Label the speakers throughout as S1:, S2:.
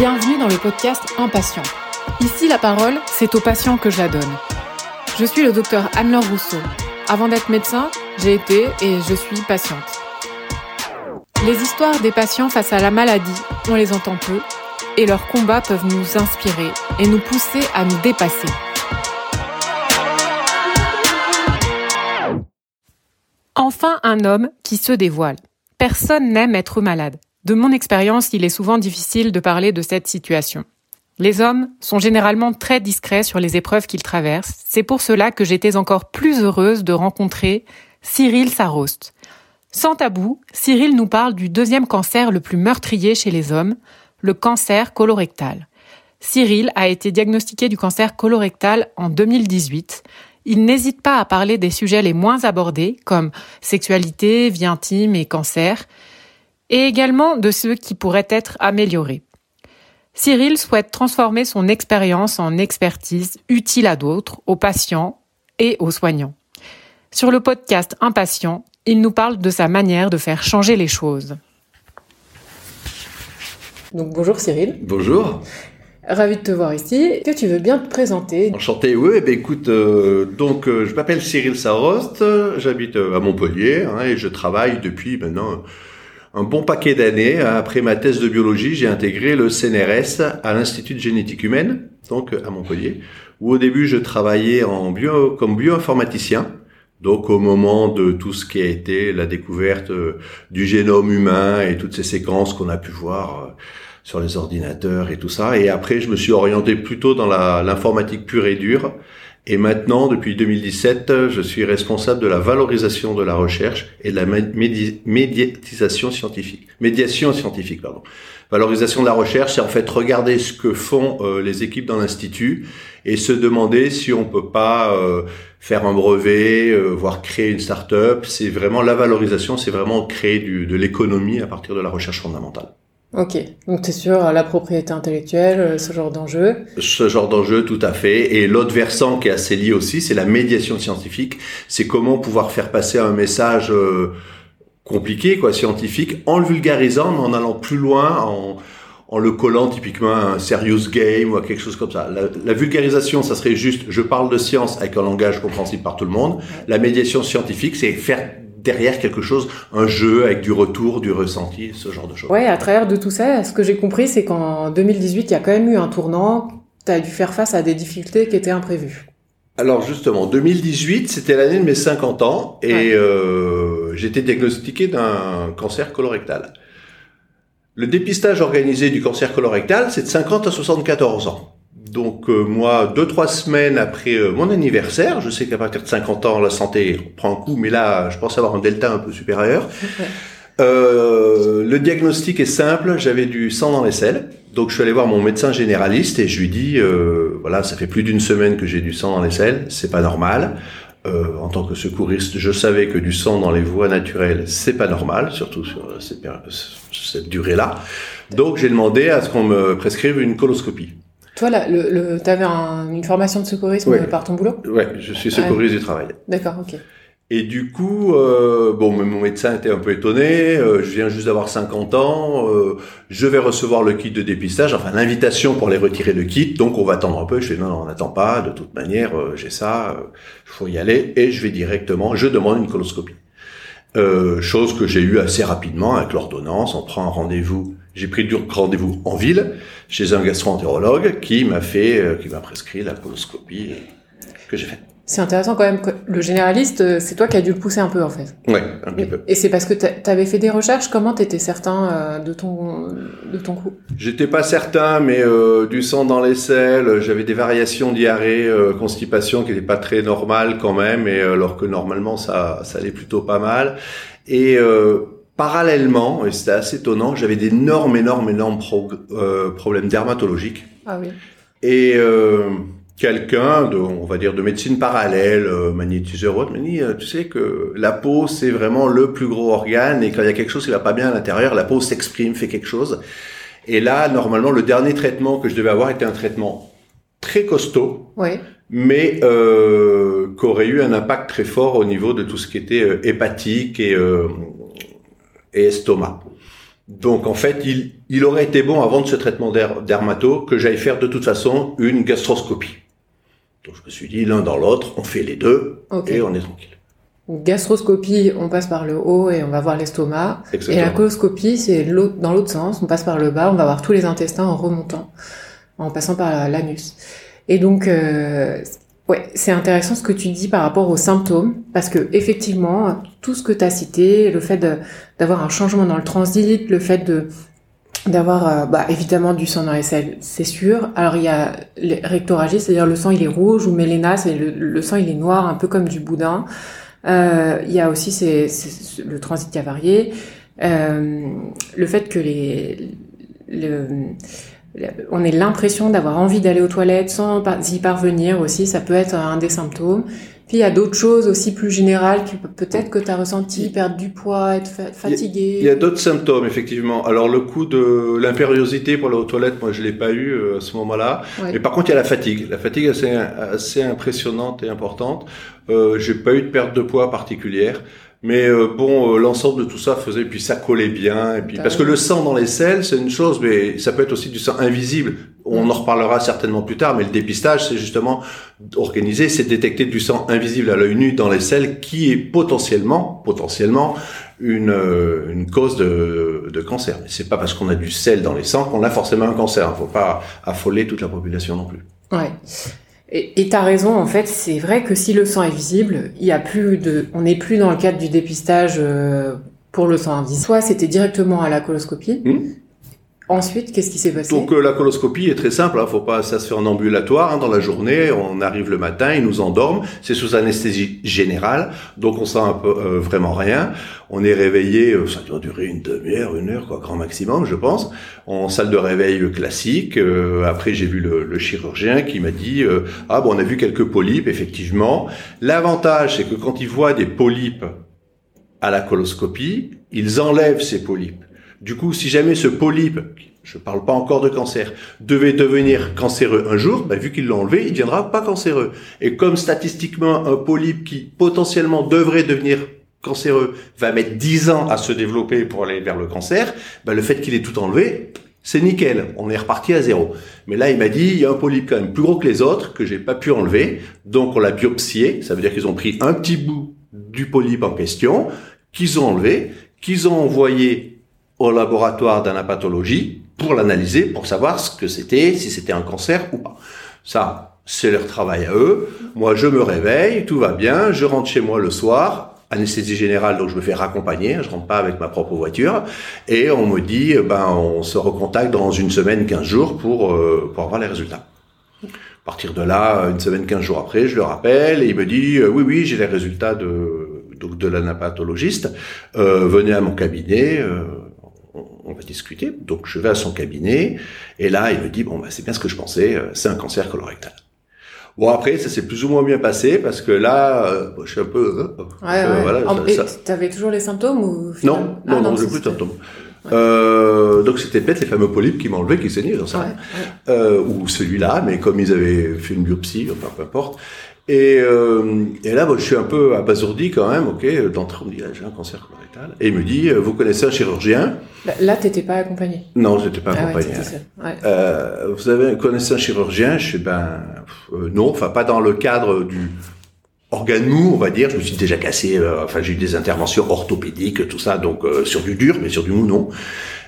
S1: Bienvenue dans le podcast Impatient. Ici, la parole, c'est aux patients que je la donne. Je suis le docteur Anne-Laure Rousseau. Avant d'être médecin, j'ai été et je suis patiente. Les histoires des patients face à la maladie, on les entend peu, et leurs combats peuvent nous inspirer et nous pousser à nous dépasser. Enfin, un homme qui se dévoile. Personne n'aime être malade. De mon expérience, il est souvent difficile de parler de cette situation. Les hommes sont généralement très discrets sur les épreuves qu'ils traversent. C'est pour cela que j'étais encore plus heureuse de rencontrer Cyril Sarost. Sans tabou, Cyril nous parle du deuxième cancer le plus meurtrier chez les hommes, le cancer colorectal. Cyril a été diagnostiqué du cancer colorectal en 2018. Il n'hésite pas à parler des sujets les moins abordés, comme sexualité, vie intime et cancer et également de ceux qui pourraient être améliorés. Cyril souhaite transformer son expérience en expertise utile à d'autres, aux patients et aux soignants. Sur le podcast Impatient, il nous parle de sa manière de faire changer les choses. Donc bonjour Cyril.
S2: Bonjour.
S1: Ravi de te voir ici. Est-ce que tu veux bien te présenter?
S2: Enchanté, oui. Eh ben, écoute, euh, donc euh, je m'appelle Cyril Sarost, j'habite euh, à Montpellier hein, et je travaille depuis maintenant un bon paquet d'années, après ma thèse de biologie, j'ai intégré le CNRS à l'Institut de génétique humaine, donc à Montpellier, où au début je travaillais en bio, comme bioinformaticien. Donc au moment de tout ce qui a été la découverte euh, du génome humain et toutes ces séquences qu'on a pu voir euh, sur les ordinateurs et tout ça. Et après, je me suis orienté plutôt dans l'informatique pure et dure. Et maintenant, depuis 2017, je suis responsable de la valorisation de la recherche et de la médiatisation scientifique. Médiation scientifique, pardon. Valorisation de la recherche, c'est en fait regarder ce que font euh, les équipes dans l'institut et se demander si on peut pas euh, faire un brevet, euh, voire créer une start-up. C'est vraiment la valorisation, c'est vraiment créer de l'économie à partir de la recherche fondamentale.
S1: Ok, donc tu es sur la propriété intellectuelle, euh, ce genre d'enjeu?
S2: Ce genre d'enjeu, tout à fait. Et l'autre versant qui est assez lié aussi, c'est la médiation scientifique. C'est comment pouvoir faire passer un message euh, compliqué, quoi, scientifique, en le vulgarisant, mais en allant plus loin, en, en le collant typiquement à un serious game ou à quelque chose comme ça. La, la, vulgarisation, ça serait juste, je parle de science avec un langage compréhensible par tout le monde. La médiation scientifique, c'est faire derrière quelque chose, un jeu avec du retour, du ressenti, ce genre de choses.
S1: Ouais, à travers de tout ça, ce que j'ai compris, c'est qu'en 2018, il y a quand même eu un tournant. Tu as dû faire face à des difficultés qui étaient imprévues.
S2: Alors justement, 2018, c'était l'année de mes 50 ans et euh, j'étais diagnostiqué d'un cancer colorectal. Le dépistage organisé du cancer colorectal, c'est de 50 à 74 ans. Donc euh, moi, deux trois semaines après euh, mon anniversaire, je sais qu'à partir de 50 ans, la santé prend un coup, mais là, je pense avoir un delta un peu supérieur. Euh, le diagnostic est simple, j'avais du sang dans les selles, donc je suis allé voir mon médecin généraliste et je lui dis, euh, voilà, ça fait plus d'une semaine que j'ai du sang dans les selles, c'est pas normal. Euh, en tant que secouriste, je savais que du sang dans les voies naturelles, c'est pas normal, surtout sur cette, cette durée-là. Donc j'ai demandé à ce qu'on me prescrive une coloscopie.
S1: Toi, là, le, tu avais une formation de secourisme par ton boulot?
S2: Ouais, je suis secouriste du travail.
S1: D'accord, ok.
S2: Et du coup, euh, bon, mon médecin était un peu étonné. Euh, je viens juste d'avoir 50 ans. Euh, je vais recevoir le kit de dépistage, enfin l'invitation pour les retirer le kit. Donc on va attendre un peu. Je fais non, non on n'attend pas. De toute manière, j'ai ça. Il faut y aller. Et je vais directement. Je demande une coloscopie. chose que j'ai eue assez rapidement avec l'ordonnance. On prend un rendez-vous j'ai pris du rendez-vous en ville chez un gastro-entérologue qui m'a fait, euh, qui m'a prescrit la coloscopie que j'ai faite.
S1: C'est intéressant quand même que le généraliste, euh, c'est toi qui as dû le pousser un peu en fait.
S2: Ouais, un petit peu.
S1: Et c'est parce que tu avais fait des recherches, comment tu étais certain euh, de ton de ton coup?
S2: J'étais pas certain, mais euh, du sang dans les selles, j'avais des variations diarrhée, constipation qui n'étaient pas très normales quand même, et alors que normalement ça ça allait plutôt pas mal. Et parallèlement, et c'était assez étonnant, j'avais d'énormes, énormes, énormes euh, problèmes dermatologiques.
S1: Ah oui.
S2: Et euh, quelqu'un, de, on va dire de médecine parallèle, euh, magnétiseur autre, m'a dit, tu sais que la peau, c'est vraiment le plus gros organe, et quand il y a quelque chose qui va pas bien à l'intérieur, la peau s'exprime, fait quelque chose. Et là, normalement, le dernier traitement que je devais avoir était un traitement très costaud,
S1: oui.
S2: mais euh, qui aurait eu un impact très fort au niveau de tout ce qui était hépatique et et estomac. Donc en fait, il, il aurait été bon avant de ce traitement dermato que j'aille faire de toute façon une gastroscopie. Donc je me suis dit l'un dans l'autre, on fait les deux et on est tranquille.
S1: Gastroscopie, on passe par le haut et on va voir l'estomac. Et la coloscopie, c'est dans l'autre sens, on passe par le bas, on va voir tous les intestins en remontant, en passant par l'anus. Et donc, euh, ouais, c'est intéressant ce que tu dis par rapport aux symptômes, parce que effectivement, tout ce que tu as cité, le fait d'avoir un changement dans le transit, le fait d'avoir euh, bah, évidemment du sang dans les selles, c'est sûr. Alors il y a rectoragie, c'est-à-dire le sang il est rouge, ou méléna, c'est le, sang il est noir, un peu comme du boudin. Euh, il y a aussi le transit qui a varié. Euh, le fait que les, le, on ait l'impression d'avoir envie d'aller aux toilettes sans y parvenir aussi, ça peut être un des symptômes. Puis il y a d'autres choses aussi plus générales que peut-être que tu as ressenti, perdre du poids, être fatigué.
S2: Il y a, d'autres symptômes effectivement. Alors le coup de l'impériosité pour aller aux toilettes, moi je l'ai pas eu euh, à ce moment-là. Mais par contre il y a la fatigue. La fatigue assez assez impressionnante et importante. Euh, j'ai pas eu de perte de poids particulière. Mais euh, bon, euh, l'ensemble de tout ça faisait, puis ça collait bien, et puis parce que le sang dans les selles, c'est une chose, mais ça peut être aussi du sang invisible. On mm. en reparlera certainement plus tard, mais le dépistage, c'est justement organisé, c'est détecter du sang invisible à l'œil nu dans les selles, qui est potentiellement, potentiellement une, euh, une cause de, de cancer. Mais c'est pas parce qu'on a du sel dans les sangs qu'on a forcément un cancer. Il faut pas affoler toute la population non plus.
S1: Ouais. Et tu as raison, en fait, c'est vrai que si le sang est visible, il y a plus de, on n'est plus dans le cadre du dépistage euh, pour le sang invisible. Soit c'était directement à la coloscopie, mmh. Ensuite, qu'est-ce qui s'est passé?
S2: Donc euh, la coloscopie est très simple, hein, faut pas, ça se fait en ambulatoire hein, dans la journée. On arrive le matin, ils nous endorment, c'est sous anesthésie générale, donc on sent un peu, euh, vraiment rien. On est réveillé, euh, ça doit durer une demi-heure, une heure, quoi, grand maximum, je pense, en salle de réveil classique. après, j'ai vu le, le, chirurgien qui m'a dit ah bon, on a vu quelques polypes, effectivement. L'avantage, c'est que quand ils voient des polypes à la coloscopie, ils enlèvent ces polypes. Du coup, si jamais ce polype, je ne parle pas encore de cancer, devait devenir cancéreux un jour, bah, vu qu'il l'a enlevé, il ne deviendra pas cancéreux. Et comme statistiquement, un polype qui potentiellement devrait devenir cancéreux va mettre 10 ans à se développer pour aller vers le cancer, bah, le fait qu'il ait tout enlevé, c'est nickel, on est reparti à zéro. Mais là, il m'a dit, il y a un polype quand même plus gros que les autres, que j'ai pas pu enlever, donc on l'a biopsié, ça veut dire qu'ils ont pris un petit bout du polype en question, qu'ils ont enlevé, qu'ils ont envoyé au laboratoire d'anapathologie pour l'analyser, pour savoir ce que c'était, si c'était un cancer ou pas. Ça, c'est leur travail à eux. Moi, je me réveille, tout va bien, je rentre chez moi le soir, anesthésie générale, donc je me fais raccompagner, je rentre pas avec ma propre voiture, et on me dit, ben, on se recontacte dans une semaine, quinze jours pour, euh, pour avoir les résultats. À partir de là, une semaine, quinze jours après, je le rappelle, et il me dit, euh, oui, oui, j'ai les résultats de, donc de l'anapathologiste, euh, venez à mon cabinet, euh, on va discuter. Donc je vais à son cabinet et là il me dit bon bah c'est bien ce que je pensais, euh, c'est un cancer colorectal. Bon après ça s'est plus ou moins bien passé parce que là euh, je suis un peu
S1: euh, ouais, ouais. tu avais toujours les symptômes ou
S2: Non non ah, non, j'ai plus de symptômes. Euh, donc c'était peut-être les fameux polypes qui m'enlevaient, qui saignaient, ça. Euh, ou celui-là, mais comme ils avaient fait une biopsie, enfin peu importe. Et, euh, et là, je suis un peu abasourdi quand même, ok, d'entrée, on me dit, ah, j'ai un cancer colorectal. Et il me dit, vous connaissez un chirurgien?
S1: Là, tu n'étais pas accompagné
S2: Non, je n'étais pas ah accompagné. Ouais, euh, vous avez connaissez un chirurgien? Je suis ben euh, non, enfin pas dans le cadre du organe mou, on va dire. Je me suis déjà cassé. Euh, enfin, j'ai eu des interventions orthopédiques, tout ça, donc euh, sur du dur, mais sur du mou non.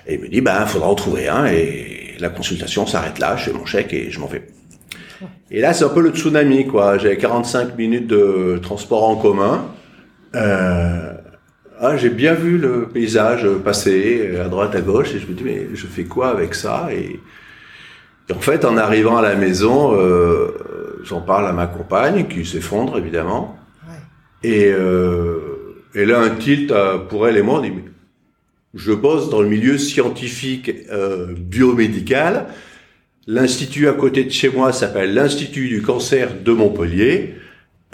S2: Et il me dit, ben, faudra en trouver un. Et la consultation s'arrête là. Je fais mon chèque et je m'en vais. Et là, c'est un peu le tsunami, quoi. J'avais 45 minutes de transport en commun. Euh, ah, j'ai bien vu le paysage passer à droite, à gauche, et je me dis, mais je fais quoi avec ça? Et, en fait, en arrivant à la maison, euh, j'en parle à ma compagne, qui s'effondre, évidemment. Et, euh, et là, un tilt pour elle et moi, on dit, mais je bosse dans le milieu scientifique euh, biomédical, L'institut à côté de chez moi s'appelle l'Institut du cancer de Montpellier.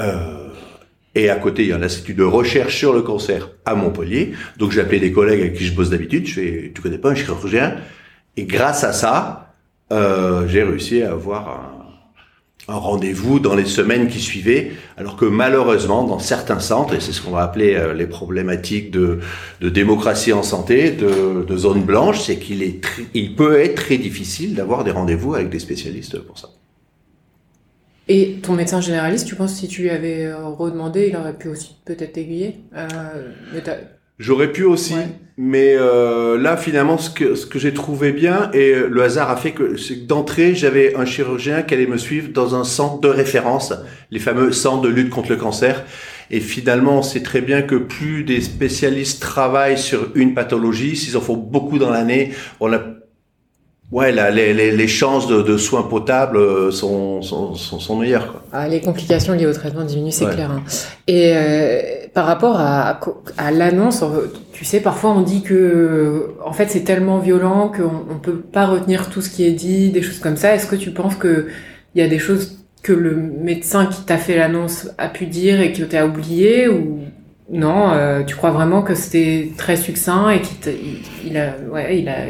S2: Euh, et à côté, il y a un institut de recherche sur le cancer à Montpellier. Donc j'ai appelé des collègues avec qui je bosse d'habitude. Je fais, tu connais pas un chirurgien Et grâce à ça, euh, j'ai réussi à avoir un rendez-vous dans les semaines qui suivaient, alors que malheureusement, dans certains centres, et c'est ce qu'on va appeler euh, les problématiques de, démocratie en santé, de, de zone blanche, c'est qu'il est, il peut être très difficile d'avoir des rendez-vous avec des spécialistes pour ça.
S1: Et ton médecin généraliste, tu penses si tu lui avais euh, redemandé, il aurait pu aussi peut-être t'aiguiller euh,
S2: J'aurais pu aussi, mais euh, là finalement ce que ce que j'ai trouvé bien et le hasard a fait que d'entrée j'avais un chirurgien qui allait me suivre dans un centre de référence, les fameux centres de lutte contre le cancer. Et finalement, on sait très bien que plus des spécialistes travaillent sur une pathologie, s'ils en font beaucoup dans l'année, on a Ouais, là, les, les, les, chances de, de, soins potables euh, sont, sont, sont, meilleures. Quoi.
S1: Ah, les complications liées au traitement diminuent, c'est clair. Hein. Et euh, par rapport à, à l'annonce, tu sais, parfois on dit que, en fait, c'est tellement violent qu'on on peut pas retenir tout ce qui est dit, des choses comme ça. Est-ce que tu penses que il y a des choses que le médecin qui t'a fait l'annonce a pu dire et que tu as oublié ou non euh, Tu crois vraiment que c'était très succinct et qu'il il, a, ouais, il a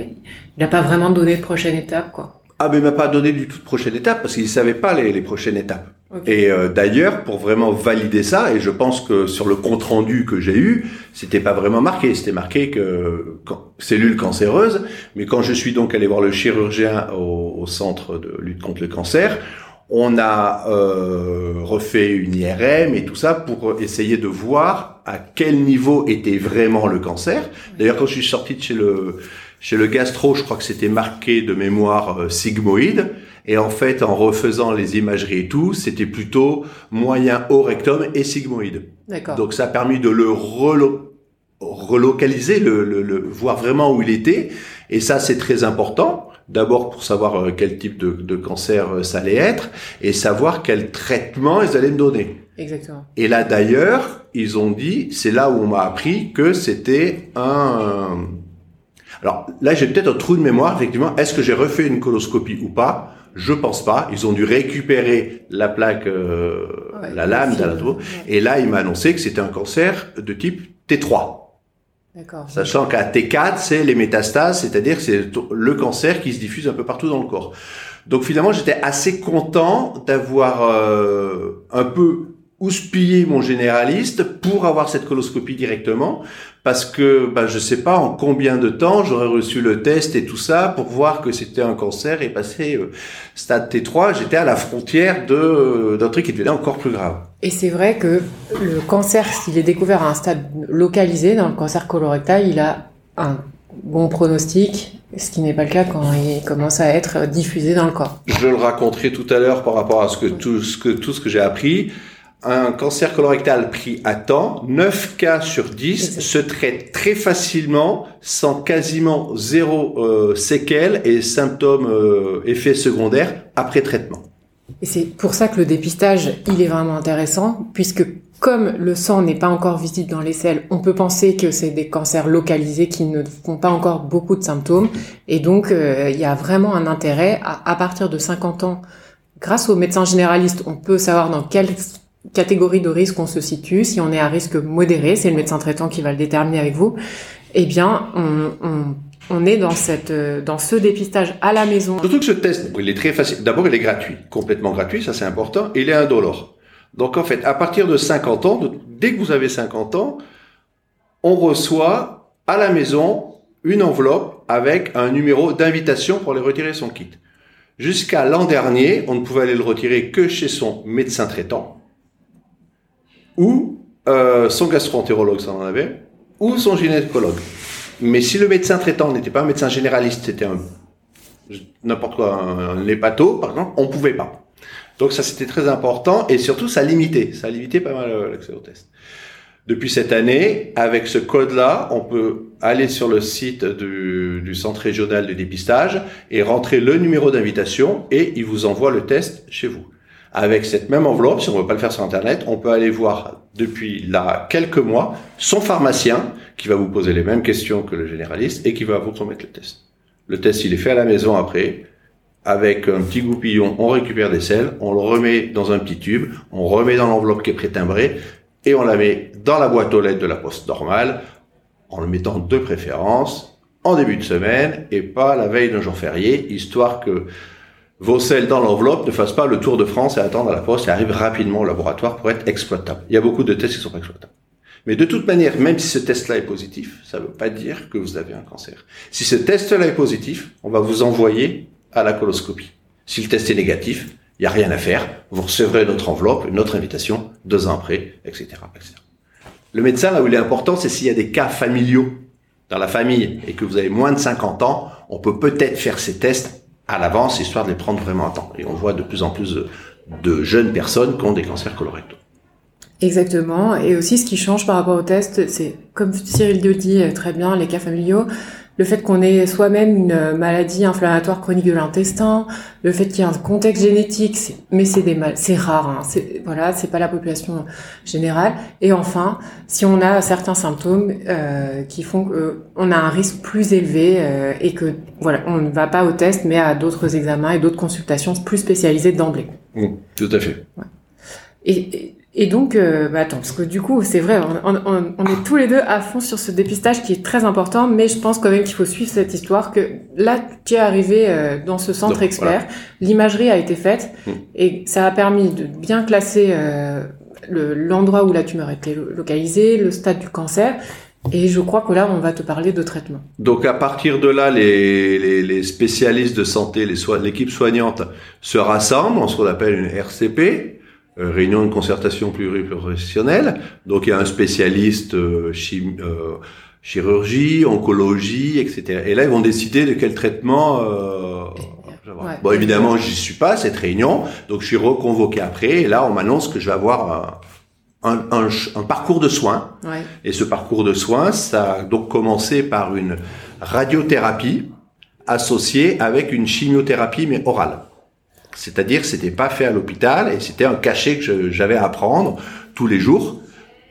S1: il n'a pas vraiment donné de prochaine étape, quoi.
S2: Ah, mais il m'a pas donné du tout de prochaine étape parce qu'il savait pas les, les prochaines étapes. Et euh, d'ailleurs, pour vraiment valider ça, et je pense que sur le compte rendu que j'ai eu, c'était pas vraiment marqué. C'était marqué que quand, cellule cancéreuse. Mais quand je suis donc allé voir le chirurgien au, au centre de lutte contre le cancer, on a euh, refait une IRM et tout ça pour essayer de voir à quel niveau était vraiment le cancer. D'ailleurs, quand je suis sorti de chez le chez le gastro, je crois que c'était marqué de mémoire euh, sigmoïde. Et en fait, en refaisant les imageries et tout, c'était plutôt moyen haut rectum et sigmoïde. Donc ça a permis de le relocaliser, le, le, voir vraiment où il était. Et ça, c'est très important. D'abord pour savoir euh, quel type de, de, cancer euh, ça allait être et savoir quel traitement ils allaient me donner.
S1: Exactement.
S2: Et là d'ailleurs, ils ont dit, c'est là où on m'a appris que c'était un alors là, j'ai peut-être un trou de mémoire, effectivement. Est-ce que j'ai refait une coloscopie ou pas? Je pense pas. Ils ont dû récupérer la plaque, euh, la lame d'Alato. Et là, il m'a annoncé que c'était un cancer de type T3. Sachant qu'à T4, c'est les métastases, c'est-à-dire que c'est le cancer qui se diffuse un peu partout dans le corps. Donc finalement, j'étais assez content d'avoir euh, un peu houspiller mon généraliste pour avoir cette coloscopie directement parce que bah, je sais pas en combien de temps j'aurais reçu le test et tout ça pour voir que c'était un cancer et passer euh, stade T3 j'étais à la frontière de euh, d'un truc qui devenait encore plus grave.
S1: Et c'est vrai que le cancer s'il est découvert à un stade localisé dans le cancer colorectal il a un bon pronostic, ce qui n'est pas le cas quand il commence à être diffusé dans le corps.
S2: Je le raconterai tout à l'heure par rapport à ce que tout ce que tout ce que j'ai appris un cancer colorectal pris à temps, 9 cas sur 10 se traitent très facilement sans quasiment zéro euh, séquelles et symptômes euh, effets secondaires après traitement.
S1: Et c'est pour ça que le dépistage, il est vraiment intéressant puisque comme le sang n'est pas encore visible dans les selles, on peut penser que c'est des cancers localisés qui ne font pas encore beaucoup de symptômes et donc euh, il y a vraiment un intérêt à, à partir de 50 ans grâce au médecin généraliste, on peut savoir dans quel catégorie de risque on se situe, si on est à risque modéré, c'est le médecin traitant qui va le déterminer avec vous, eh bien, on, est cette, dans ce dépistage à la maison.
S2: Surtout que ce test, il est très facile. D'abord, il est gratuit, complètement gratuit, ça c'est important. Il est indolore. Donc en fait, à partir de 50 ans, dès que vous avez 50 ans, on reçoit à la maison une enveloppe avec un numéro d'invitation pour aller retirer son kit. Jusqu'à l'an dernier, on ne pouvait aller le retirer que chez son médecin traitant ou euh, son gastro-entérologue, ça en avait, ou son gynécologue. Mais si le médecin traitant n'était pas un médecin généraliste, c'était un n'importe quoi, un, hépato, par exemple, on pouvait pas. Donc ça, c'était très important et surtout, ça limitait, ça limitait pas mal euh, l'accès au test. Depuis cette année, avec ce code-là, on peut aller sur le site du, du, centre régional de dépistage et rentrer le numéro d'invitation et il vous envoie le test chez vous. Avec cette même enveloppe, si on ne veut pas le faire sur Internet, on peut aller voir depuis là quelques mois son pharmacien qui va vous poser les mêmes questions que le généraliste et qui va vous remettre le test. Le test, il est fait à la maison après. Avec un petit goupillon, on récupère des selles, on le remet dans un petit tube, on remet dans l'enveloppe qui est pré-timbrée et on la met dans la boîte aux lettres de la poste normale en le mettant de préférence en début de semaine et pas la veille d'un jour férié, histoire que vos selles dans l'enveloppe ne fassent pas le tour de France et attendent à la poste et arrivent rapidement au laboratoire pour être exploitables. Il y a beaucoup de tests qui sont pas exploitables. Mais de toute manière, même si ce test-là est positif, ça ne veut pas dire que vous avez un cancer. Si ce test-là est positif, on va vous envoyer à la coloscopie. Si le test est négatif, il n'y a rien à faire. Vous recevrez notre enveloppe, notre invitation, deux ans après, etc., etc. Le médecin, là où il est important, c'est s'il y a des cas familiaux dans la famille et que vous avez moins de 50 ans, on peut peut-être faire ces tests à l'avance, histoire de les prendre vraiment à temps. Et on voit de plus en plus de, jeunes personnes qui ont des cancers colorectaux.
S1: Exactement. Et aussi, ce qui change par rapport au test, c'est, comme Cyril le dit très bien, les cas familiaux, le fait qu'on ait soi-même une maladie inflammatoire chronique de l'intestin, le fait qu'il y ait un contexte génétique, mais c'est des mal, c'est rare, hein, c'est voilà, c'est pas la population générale. Et enfin, si on a certains symptômes euh, qui font qu'on a un risque plus élevé euh, et que voilà, on ne va pas au test, mais à d'autres examens et d'autres consultations plus spécialisées d'emblée.
S2: Mmh, tout à fait.
S1: Ouais. et, et donc, euh, bah attends, parce que du coup, c'est vrai, on, on, on, est tous les deux à fond sur ce dépistage qui est très important, mais je pense quand même qu'il faut suivre cette histoire, que là, tu es arrivé euh, dans ce centre expert, l'imagerie a été faite, hmm. et ça a permis de bien classer euh, l'endroit où la tumeur était localisée, le stade du cancer, et je crois que là, on va te parler de traitement.
S2: Donc à partir de là, les, les, les spécialistes de santé, l'équipe soignante se rassemblent en ce qu'on appelle une RCP, réunion de concertation pluriprofessionnelle. Donc il y a un spécialiste euh, euh, chirurgie, oncologie, etc. Et là ils vont décider de quel traitement. Euh, Bon évidemment j'y suis pas à cette réunion, donc je suis reconvoqué après. Et là on m'annonce que je vais avoir un, un, un, parcours de soins. Ouais. Et ce parcours de soins, ça a donc commencé par une radiothérapie associée avec une chimiothérapie mais orale. C'est-à-dire que c'était pas fait à l'hôpital et c'était un cachet que j'avais à prendre tous les jours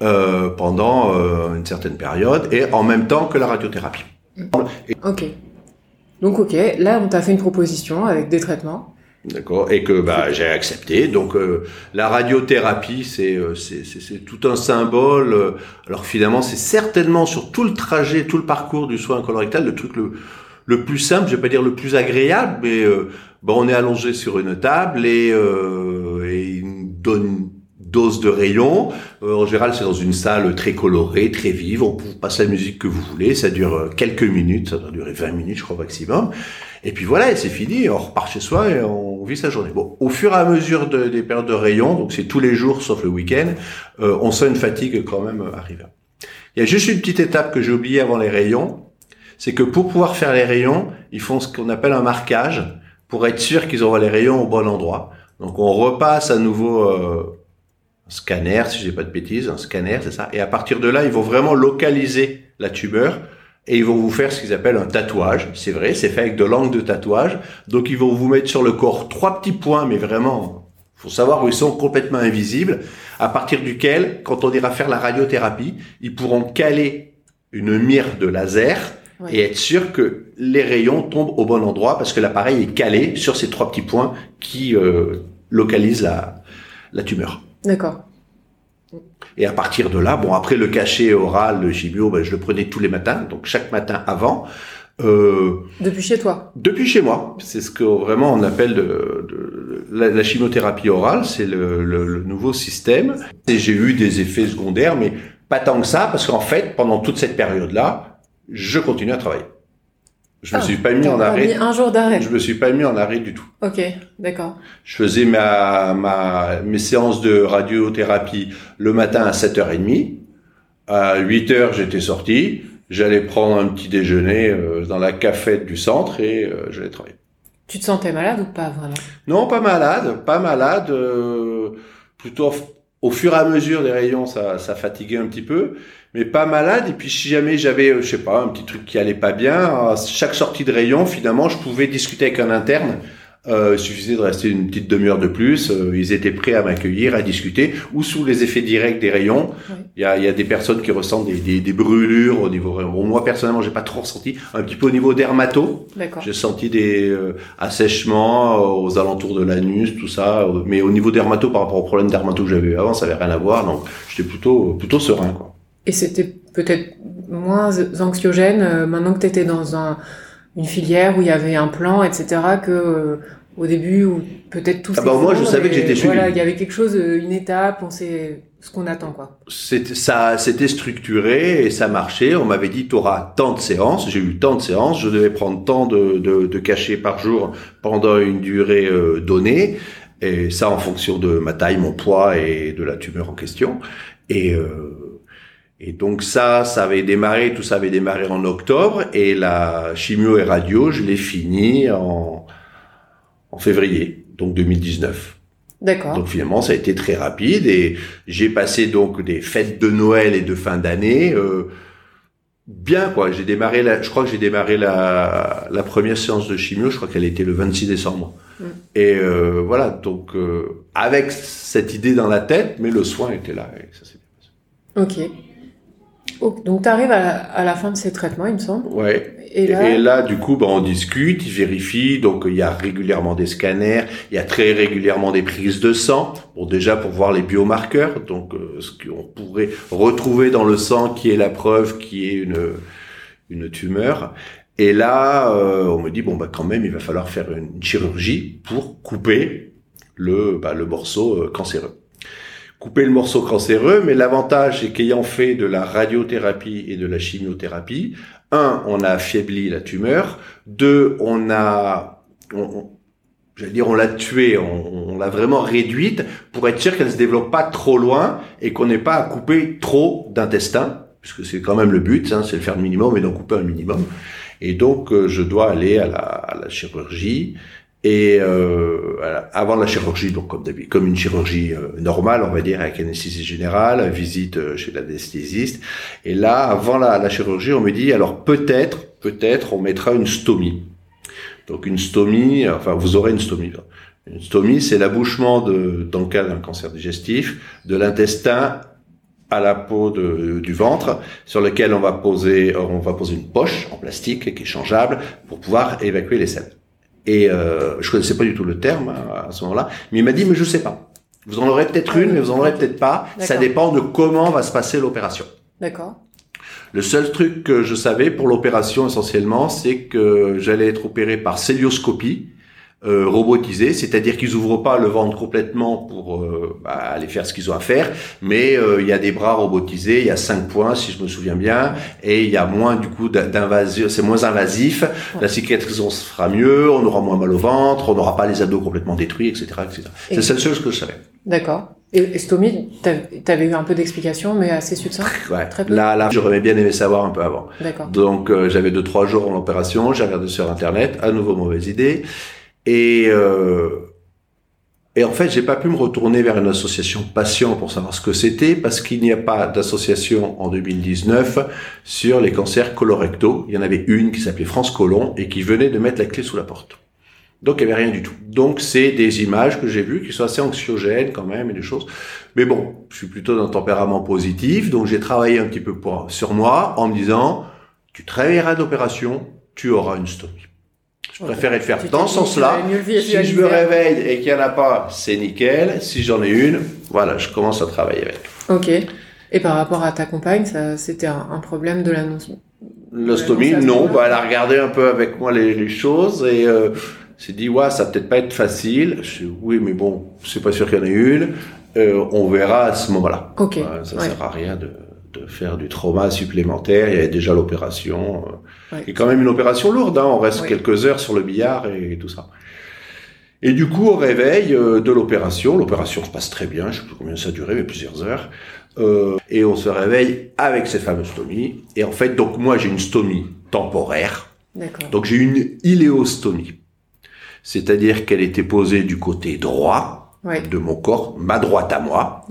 S2: euh, pendant euh, une certaine période et en même temps que la radiothérapie.
S1: Ok. Donc ok, là on t'a fait une proposition avec des traitements.
S2: D'accord, et que bah, j'ai accepté. Donc euh, la radiothérapie, c'est c'est tout un symbole. Alors finalement, c'est certainement sur tout le trajet, tout le parcours du soin colorectal, le truc le le plus simple, je vais pas dire le plus agréable, mais euh, bon, on est allongé sur une table et, euh, et il donne une dose de rayons. Euh, en général, c'est dans une salle très colorée, très vive. On peut passer la musique que vous voulez. Ça dure euh, quelques minutes. Ça doit durer 20 minutes, je crois, maximum. Et puis voilà, c'est fini. On repart chez soi et on vit sa journée. Bon, au fur et à mesure de, des périodes de rayons, donc c'est tous les jours sauf le week-end, euh, on sent une fatigue quand même arriver. Il y a juste une petite étape que j'ai oubliée avant les rayons c'est que pour pouvoir faire les rayons, ils font ce qu'on appelle un marquage pour être sûr qu'ils auront les rayons au bon endroit. Donc on repasse à nouveau euh, un scanner, si j'ai pas de bêtises, un scanner, c'est ça. Et à partir de là, ils vont vraiment localiser la tumeur et ils vont vous faire ce qu'ils appellent un tatouage. C'est vrai, c'est fait avec de l'angle de tatouage. Donc ils vont vous mettre sur le corps trois petits points, mais vraiment, faut savoir où ils sont complètement invisibles, à partir duquel, quand on ira faire la radiothérapie, ils pourront caler une mire de laser et être sûr que les rayons tombent au bon endroit parce que l'appareil est calé sur ces trois petits points qui euh, localisent la, la tumeur.
S1: D'accord.
S2: Et à partir de là, bon après le cachet oral, le chimio, ben, je le prenais tous les matins, donc chaque matin avant.
S1: Euh, depuis chez toi
S2: Depuis chez moi. C'est ce que vraiment on appelle de, de la, la, chimiothérapie orale, c'est le, le, le, nouveau système. Et j'ai eu des effets secondaires, mais pas tant que ça, parce qu'en fait, pendant toute cette période-là, je continue à travailler. Je me ah, suis pas mis en arrêt. Mis
S1: un jour d'arrêt.
S2: Je me suis pas mis en arrêt du tout.
S1: Ok, d'accord.
S2: Je faisais ma, ma, mes séances de radiothérapie le matin à 7h30. À 8h, j'étais sorti. J'allais prendre un petit déjeuner euh, dans la cafette du centre et euh, j'allais travailler.
S1: Tu te sentais malade ou pas vraiment?
S2: Non, pas malade, pas malade. Euh, plutôt au fur et à mesure des rayons, ça, ça fatiguait un petit peu mais pas malade. Et puis si jamais j'avais, euh, je sais pas, un petit truc qui allait pas bien, à chaque sortie de rayon, finalement, je pouvais discuter avec un interne. Euh, il suffisait de rester une petite demi-heure de plus. Euh, ils étaient prêts à m'accueillir, à discuter. Ou sous les effets directs des rayons, il y, a, y, a, des personnes qui ressentent des, des, des brûlures au niveau. Bon, moi personnellement, j'ai pas trop ressenti. Un petit peu au niveau dermato, j'ai senti des euh, assèchements euh, aux alentours de l'anus, tout ça. Mais au niveau dermato, par rapport au problème dermato que j'avais eu avant, ça avait rien à voir. Donc, j'étais plutôt plutôt serein, quoi.
S1: Et c'était peut-être moins anxiogène euh, maintenant que tu étais dans un, une filière où il y avait un plan, etc., que euh, au début ou peut-être tout
S2: ah bah, moi je savais que j'étais suivi.
S1: Voilà, il y avait quelque chose, une étape, on sait ce qu'on attend quoi.
S2: C'était ça, c'était structuré et ça marchait. On m'avait dit tu auras tant de séances. J'ai eu tant de séances. Je devais prendre tant de, de, de cachets par jour pendant une durée euh, donnée. Et ça en fonction de ma taille, mon poids et de la tumeur en question. Et euh, et donc ça, ça avait démarré, tout ça avait démarré en octobre et la chimio et radio, je l'ai fini en en février, donc 2019.
S1: D'accord.
S2: Donc finalement, ça a été très rapide et j'ai passé donc des fêtes de Noël et de fin d'année euh, bien quoi. J'ai démarré la, je crois que j'ai démarré la, la première séance de chimio, je crois qu'elle était le 26 décembre. Mm. Et euh, voilà, donc euh, avec cette idée dans la tête, mais le soin était là et ça s'est
S1: bien passé. Ok. Donc tu arrives à, la fin de ces traitements, il me semble.
S2: Ouais. Et là, du coup, ben, on discute, il vérifie. Donc il y a régulièrement des scanners, il y a très régulièrement des prises de sang. Bon, déjà pour voir les biomarqueurs, donc euh, ce qu'on pourrait retrouver dans le sang, qui est la preuve qui est une une tumeur. Et là, euh, on me dit bon bah quand même, il va falloir faire une chirurgie pour couper le bah, le morceau euh, cancéreux couper le morceau cancéreux, mais l'avantage c'est qu'ayant fait de la radiothérapie et de la chimiothérapie, un, on a affaibli la tumeur, deux, on a, on, j'allais dire, on l'a tuée, on, l'a vraiment réduite pour être sûr qu'elle se développe pas trop loin et qu'on n'ait pas à couper trop d'intestin, puisque c'est quand même le but, hein, c'est de faire le minimum et d'en couper un minimum. Et donc, euh, je dois aller à la, à la chirurgie. Et euh, avant la chirurgie, donc comme, comme une chirurgie euh, normale, on va dire, avec anesthésie générale, visite euh, chez l'anesthésiste. Et là, avant la, chirurgie, on me dit, alors peut-être, peut-être, on mettra une stomie. Donc une stomie, enfin vous aurez une stomie. Une stomie, c'est l'abouchement de, dans le cas d'un cancer digestif, de l'intestin à la peau du ventre, sur lequel on va poser, on va poser une poche en plastique qui est changeable pour pouvoir évacuer les selles. Et euh, je connaissais pas du tout le terme à ce moment-là, mais il m'a dit mais je sais pas. Vous en aurez peut-être une, mais vous en aurez peut-être pas. Ça dépend de comment va se passer l'opération.
S1: D'accord.
S2: Le seul truc que je savais pour l'opération essentiellement, c'est que j'allais être opéré par célioscopie, euh, robotisés, c'est-à-dire qu'ils ouvrent pas le ventre complètement pour euh, bah, aller faire ce qu'ils ont à faire, mais euh, il y a des bras robotisés, il y a cinq points si je me souviens bien, et il y a moins du coup d'invasion, c'est moins invasif, la cicatrisation se fera mieux, on aura moins mal au ventre, on n'aura pas les abdos complètement détruits, etc., etc. C'est la seule chose que je savais.
S1: D'accord. Et Stomy, tu avais eu un peu d'explication, mais assez succinct.
S2: Ouais. Très peu. Là, là, j'aurais bien aimé savoir un peu avant.
S1: D'accord.
S2: Donc, j'avais deux trois jours en opération, j'ai regardé sur internet, à nouveau mauvaise idée. Et, euh, et en fait, j'ai pas pu me retourner vers une association patient pour savoir ce que c'était parce qu'il n'y a pas d'association en 2019 sur les cancers colorectaux. Il y en avait une qui s'appelait France Colomb et qui venait de mettre la clé sous la porte. Donc il n'y avait rien du tout. Donc c'est des images que j'ai vues qui sont assez anxiogènes quand même et des choses. Mais bon, je suis plutôt d'un tempérament positif, donc j'ai travaillé un petit peu sur moi en me disant, tu travailleras d'opération, tu auras une stomie. Je préfère le faire dans ce sens-là. Si je me réveille et qu'il n'y en a pas, c'est nickel. Si j'en ai une, voilà, je commence à travailler avec.
S1: Ok. Et par rapport à ta compagne, ça, c'était un, problème de l'annonce
S2: L'ostomie, non. Bah, elle a regardé un peu avec moi les, choses et euh, s'est dit, ouais, ça va peut-être pas être facile. Je dis, oui, mais bon, c'est pas sûr qu'il y en ait une. Euh, on verra à ce moment-là.
S1: Ok.
S2: ça sert à rien de faire du trauma supplémentaire. Il y avait déjà l'opération. Euh, et quand même une opération lourde. Hein. On reste quelques heures sur le billard et, tout ça. Et du coup, au réveil euh, de l'opération, l'opération se passe très bien. Je sais plus combien ça a duré, mais plusieurs heures. Euh, et on se réveille avec cette fameuse stomie. Et en fait, donc moi, j'ai une stomie temporaire. Donc j'ai une iléostomie. C'est-à-dire qu'elle était posée du côté droit de mon corps, ma droite à moi,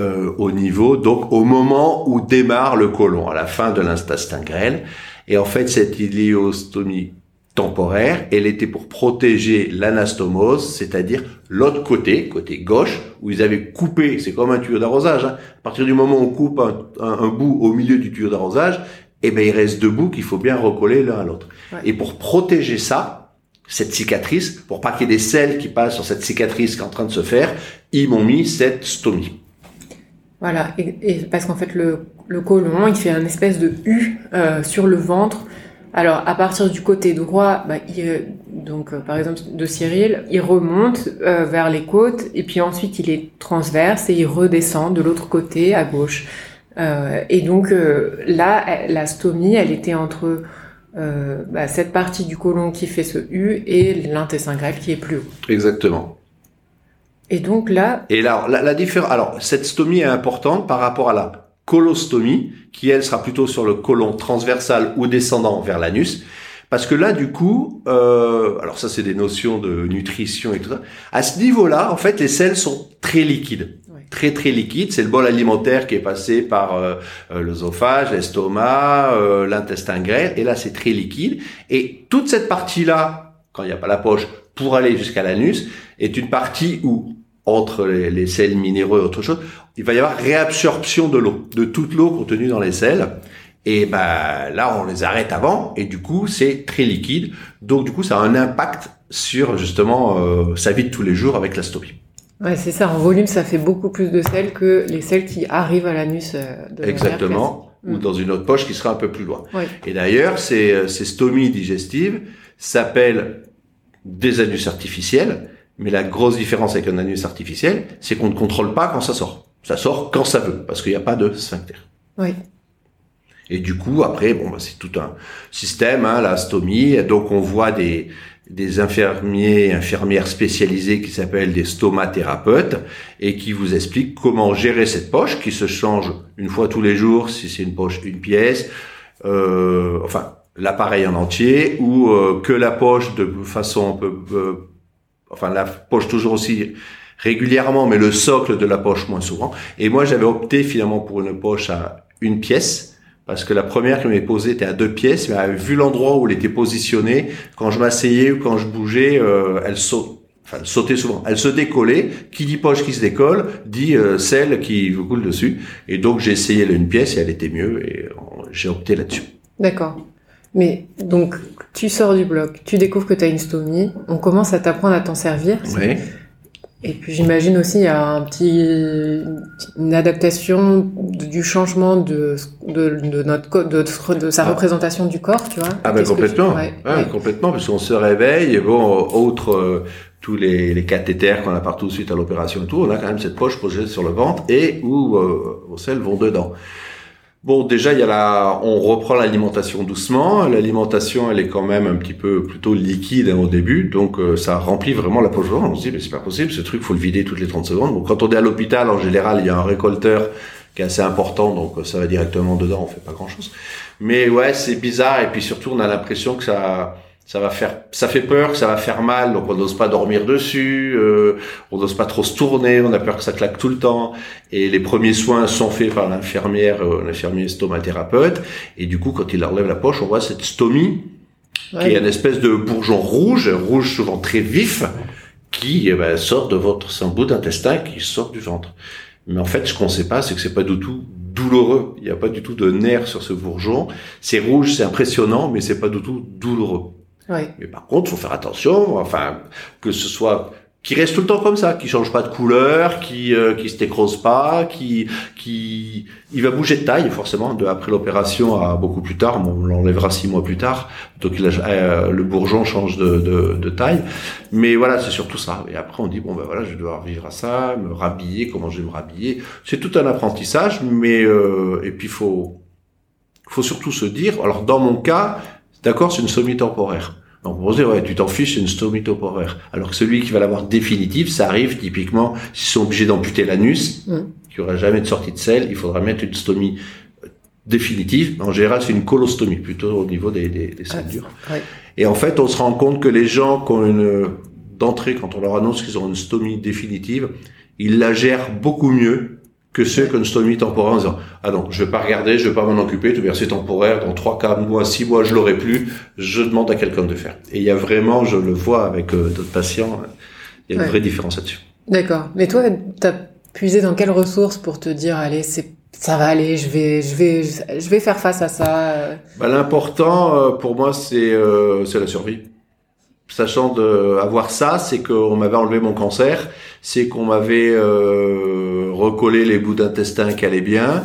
S2: euh, au niveau, donc au moment où démarre le côlon, à la fin de l'instastin grêle. Et en fait, cette iléostomie temporaire, elle était pour protéger l'anastomose, c'est-à-dire l'autre côté, côté gauche, où ils avaient coupé, c'est comme un tuyau d'arrosage, hein. à partir du moment où on coupe un, bout au milieu du tuyau d'arrosage, eh ben il reste deux bouts qu'il faut bien recoller l'un à l'autre. Et pour protéger ça, cette cicatrice, pour pas qu'il y ait des selles qui passent sur cette cicatrice qui est en train de se faire, ils m'ont mis cette stomie.
S1: Voilà, et, parce qu'en fait le, le côlon, il fait un espèce de U euh, sur le ventre. Alors à partir du côté droit, bah, il, donc par exemple de Cyril, il remonte vers les côtes et puis ensuite il est transverse et il redescend de l'autre côté à gauche. et donc là, la stomie, elle était entre bah, cette partie du côlon qui fait ce U et l'intestin grêle qui est plus haut.
S2: Exactement.
S1: Et donc là.
S2: Et là, la, la différence. Alors, cette stomie est importante par rapport à la colostomie, qui elle sera plutôt sur le côlon transversal ou descendant vers l'anus. Parce que là, du coup, euh, alors ça, c'est des notions de nutrition et tout ça. À ce niveau-là, en fait, les selles sont très liquides. Très très liquides. C'est le bol alimentaire qui est passé par euh, euh l'œsophage, l'estomac, euh, l'intestin grêle. Et là, c'est très liquide. Et toute cette partie-là, quand il n'y a pas la poche, pour aller jusqu'à l'anus, est une partie où entre les, les sels minéraux et autre chose, il va y avoir réabsorption de l'eau, de toute l'eau contenue dans les sels. Et ben là, on les arrête avant, et du coup, c'est très liquide. Donc du coup, ça a un impact sur justement euh, sa vie de tous les jours avec la stomie.
S1: Ouais, c'est ça. En volume, ça fait beaucoup plus de sel que les sels qui arrivent à l'anus euh, de
S2: Exactement. Ou mm. dans une autre poche qui sera un peu plus loin. Et d'ailleurs, ces, euh, ces stomies digestives s'appellent des anus artificiels mais la grosse différence avec un anus artificiel, c'est qu'on ne contrôle pas quand ça sort. Ça sort quand ça veut, parce qu'il n'y a pas de sphincter.
S1: Oui.
S2: Et du coup, après, bon, bah, c'est tout un système, hein, la stomie. Donc, on voit des, des infirmiers, infirmières spécialisées qui s'appellent des stomathérapeutes et qui vous expliquent comment gérer cette poche qui se change une fois tous les jours si c'est une poche, une pièce, euh, enfin l'appareil en entier ou euh, que la poche de façon un peu euh, enfin la poche toujours aussi régulièrement, mais le socle de la poche moins souvent. Et moi, j'avais opté finalement pour une poche à une pièce, parce que la première que m'avait posée était à deux pièces, mais vu l'endroit où elle était positionnée, quand je m'asseyais ou quand je bougeais, euh, elle saute. Enfin, sautait souvent. Elle se décollait. Qui dit poche qui se décolle, dit euh, celle qui vous coule dessus. Et donc j'ai essayé une pièce et elle était mieux et euh, j'ai opté là-dessus.
S1: D'accord. Mais donc, tu sors du bloc, tu découvres que tu as une stomie, on commence à t'apprendre à t'en servir.
S2: Oui.
S1: Et puis j'imagine aussi il y a un petit une adaptation du changement de de, de notre de, de sa ah. représentation du corps, tu vois.
S2: Ah ben complètement, ouais, complètement, parce qu'on se réveille et bon, autre euh, tous les, les cathéters qu'on a partout suite à l'opération et tout, on a quand même cette poche posée sur le ventre et où euh, vos selles vont dedans. Bon, déjà, il y a la, on reprend l'alimentation doucement. L'alimentation, elle est quand même un petit peu plutôt liquide hein, au début, donc euh, ça remplit vraiment la poche On se dit, mais c'est pas possible, ce truc, faut le vider toutes les 30 secondes. Donc, quand on est à l'hôpital, en général, il y a un récolteur qui est assez important, donc ça va directement dedans, on fait pas grand chose. Mais ouais, c'est bizarre, et puis surtout, on a l'impression que ça, ça va faire, ça fait peur, ça va faire mal, donc on n'ose pas dormir dessus, euh, on n'ose pas trop se tourner, on a peur que ça claque tout le temps. Et les premiers soins sont faits par l'infirmière, euh, l'infirmier stomathérapeute. Et du coup, quand il enlève la poche, on voit cette stomie, qui est une espèce de bourgeon rouge, rouge souvent très vif, qui eh ben, sort de votre, c'est un bout d'intestin qui sort du ventre. Mais en fait, ce qu'on ne sait pas, c'est que c'est pas du tout douloureux. Il n'y a pas du tout de nerf sur ce bourgeon. C'est rouge, c'est impressionnant, mais c'est pas du tout douloureux. Mais par contre, faut faire attention, enfin, que ce soit qui reste tout le temps comme ça, qui change pas de couleur, qui euh, qui se décrosse pas, qui qui il va bouger de taille forcément de après l'opération à beaucoup plus tard, on l'enlèvera six mois plus tard, donc euh, le bourgeon change de, de, de taille, mais voilà c'est surtout ça. Et après on dit bon ben voilà je vais devoir vivre à ça, me rhabiller, comment je vais me rhabiller, c'est tout un apprentissage, mais euh, et puis faut faut surtout se dire, alors dans mon cas, d'accord c'est une semi temporaire donc on se ouais, tu t'en fiches, c'est une stomie temporaire. Alors que celui qui va l'avoir définitive, ça arrive typiquement, s'ils sont obligés d'amputer l'anus, mm. qu'il n'y aura jamais de sortie de sel, il faudra mettre une stomie euh, définitive. En général, c'est une colostomie, plutôt au niveau des, des, des selles dures. Et en fait, on se rend compte que les gens qui ont une d'entrée, quand on leur annonce qu'ils ont une stomie définitive, ils la gèrent beaucoup mieux que ceux ont une stomie temporaire en disant ah non je vais pas regarder je vais pas m'en occuper tout c'est temporaire dans trois quatre mois six mois je l'aurai plus. Je demande à quelqu'un de faire et il y a vraiment je le vois avec euh, d'autres patients il y a une vraie différence là-dessus.
S1: D'accord. Mais toi tu as puisé dans quelles ressources pour te dire allez c'est ça va aller je vais je vais je vais faire face à ça euh?
S2: bah, l'important euh, pour moi c'est c'est la survie sachant de avoir ça, c'est qu'on m'avait enlevé mon cancer, c'est qu'on m'avait euh, recollé les bouts d'intestin qui allaient bien,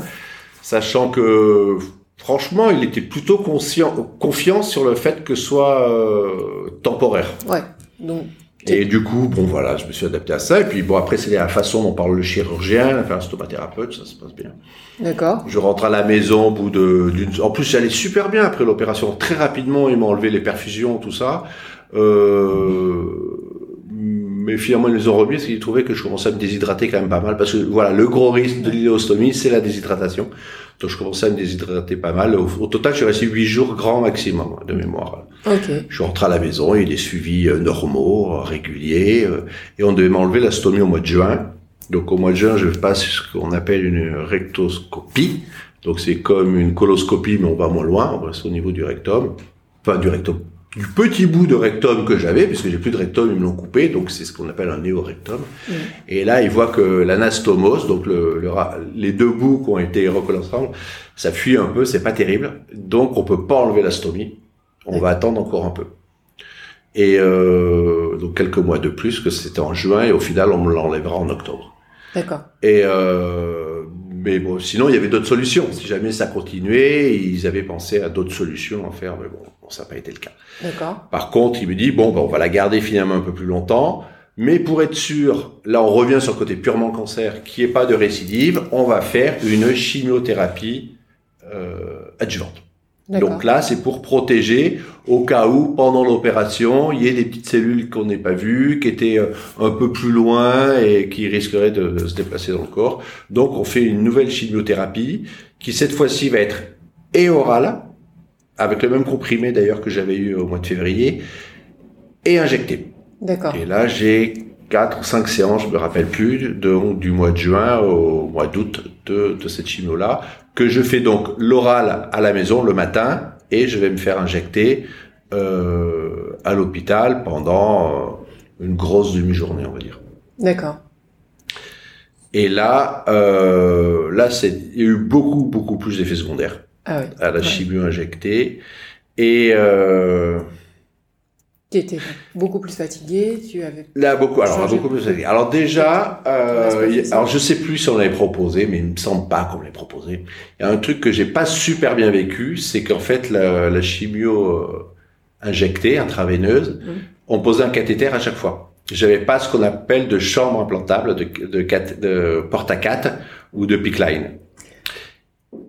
S2: sachant que franchement, il était plutôt conscient, confiant sur le fait que ce soit euh, temporaire.
S1: Ouais. Donc
S2: Et du coup, bon voilà, je me suis adapté à ça. Et puis bon, après c'est la façon dont parle le chirurgien, enfin stomathérapeute, ça se passe bien.
S1: d'accord.
S2: Je rentre à la maison au bout de d'une. En plus, j'allais super bien après l'opération. Très rapidement, ils m'ont enlevé les perfusions, tout ça. Euh... Mais finalement, ils les ont remis parce qu'ils trouvaient que je commençais à me déshydrater quand même pas mal. Parce que voilà, le gros risque de l'iléostomie, c'est la déshydratation. Donc je commençais à me déshydrater pas mal. Au, au total, je suis resté huit jours grand maximum de mémoire.
S1: Ok.
S2: Je suis rentré à la maison, il y a eu des suivis euh, normaux, réguliers, euh, et on devait m'enlever la stomie au mois de juin. Donc au mois de juin, je passe ce qu'on appelle une rectoscopie. Donc c'est comme une coloscopie, mais on va moins loin, on reste au niveau du rectum, enfin du rectum, du petit bout de rectum que j'avais, puisque j'ai plus de rectum, ils me l'ont coupé, donc c'est ce qu'on appelle un néorectum. Et là, il voit que l'anastomose, donc le, le les deux bouts qui ont été recollés ensemble, ça fuit un peu, c'est pas terrible, donc on peut pas enlever la stomie. On va attendre encore un peu. Et euh, donc quelques mois de plus, que c'était en juin, et au final, on me l'enlèvera en octobre.
S1: D'accord.
S2: Et euh, mais bon, sinon il y avait d'autres solutions. Si jamais ça continuait, ils avaient pensé à d'autres solutions à faire, mais bon, bon ça n'a pas été le cas.
S1: D'accord.
S2: Par contre, il me dit bon, ben, on va la garder finalement un peu plus longtemps, mais pour être sûr, là on revient sur le côté purement cancer, qu'il n'y ait pas de récidive, on va faire une chimiothérapie euh, adjuvante. Donc là, c'est pour protéger au cas où, pendant l'opération, il y ait des petites cellules qu'on n'ait pas vues, qui étaient euh, un peu plus loin et qui risqueraient de se déplacer dans le corps. Donc on fait une nouvelle chimiothérapie qui cette fois-ci va être et orale, avec le même comprimé d'ailleurs que j'avais eu au mois de février, et injectée.
S1: D'accord.
S2: Et là, j'ai quatre ou cinq séances, je me rappelle plus, de, du mois de juin au mois d'août de, de cette chimio-là, que je fais donc l'oral à la maison le matin et je vais me faire injecter euh, à l'hôpital pendant euh, une grosse demi-journée, on va dire.
S1: D'accord.
S2: Et là, euh, là, c'est, il y a eu beaucoup, beaucoup plus d'effets secondaires
S1: Ah oui.
S2: à la
S1: Ouais.
S2: chimio injectée. Et euh,
S1: Tu étais beaucoup plus fatigué, tu avais...
S2: Là, beaucoup, alors, beaucoup plus. Alors, déjà, euh, alors, je sais plus si on l'avait proposé, mais il me semble pas qu'on l'ait proposé. Il y a un truc que j'ai pas super bien vécu, c'est qu'en fait, la, la chimio euh, injectée, intraveineuse,
S1: Mhm.
S2: on posait un cathéter à chaque fois. J'avais pas ce qu'on appelle de chambre implantable, de, de, de porte à 4 ou de pick line.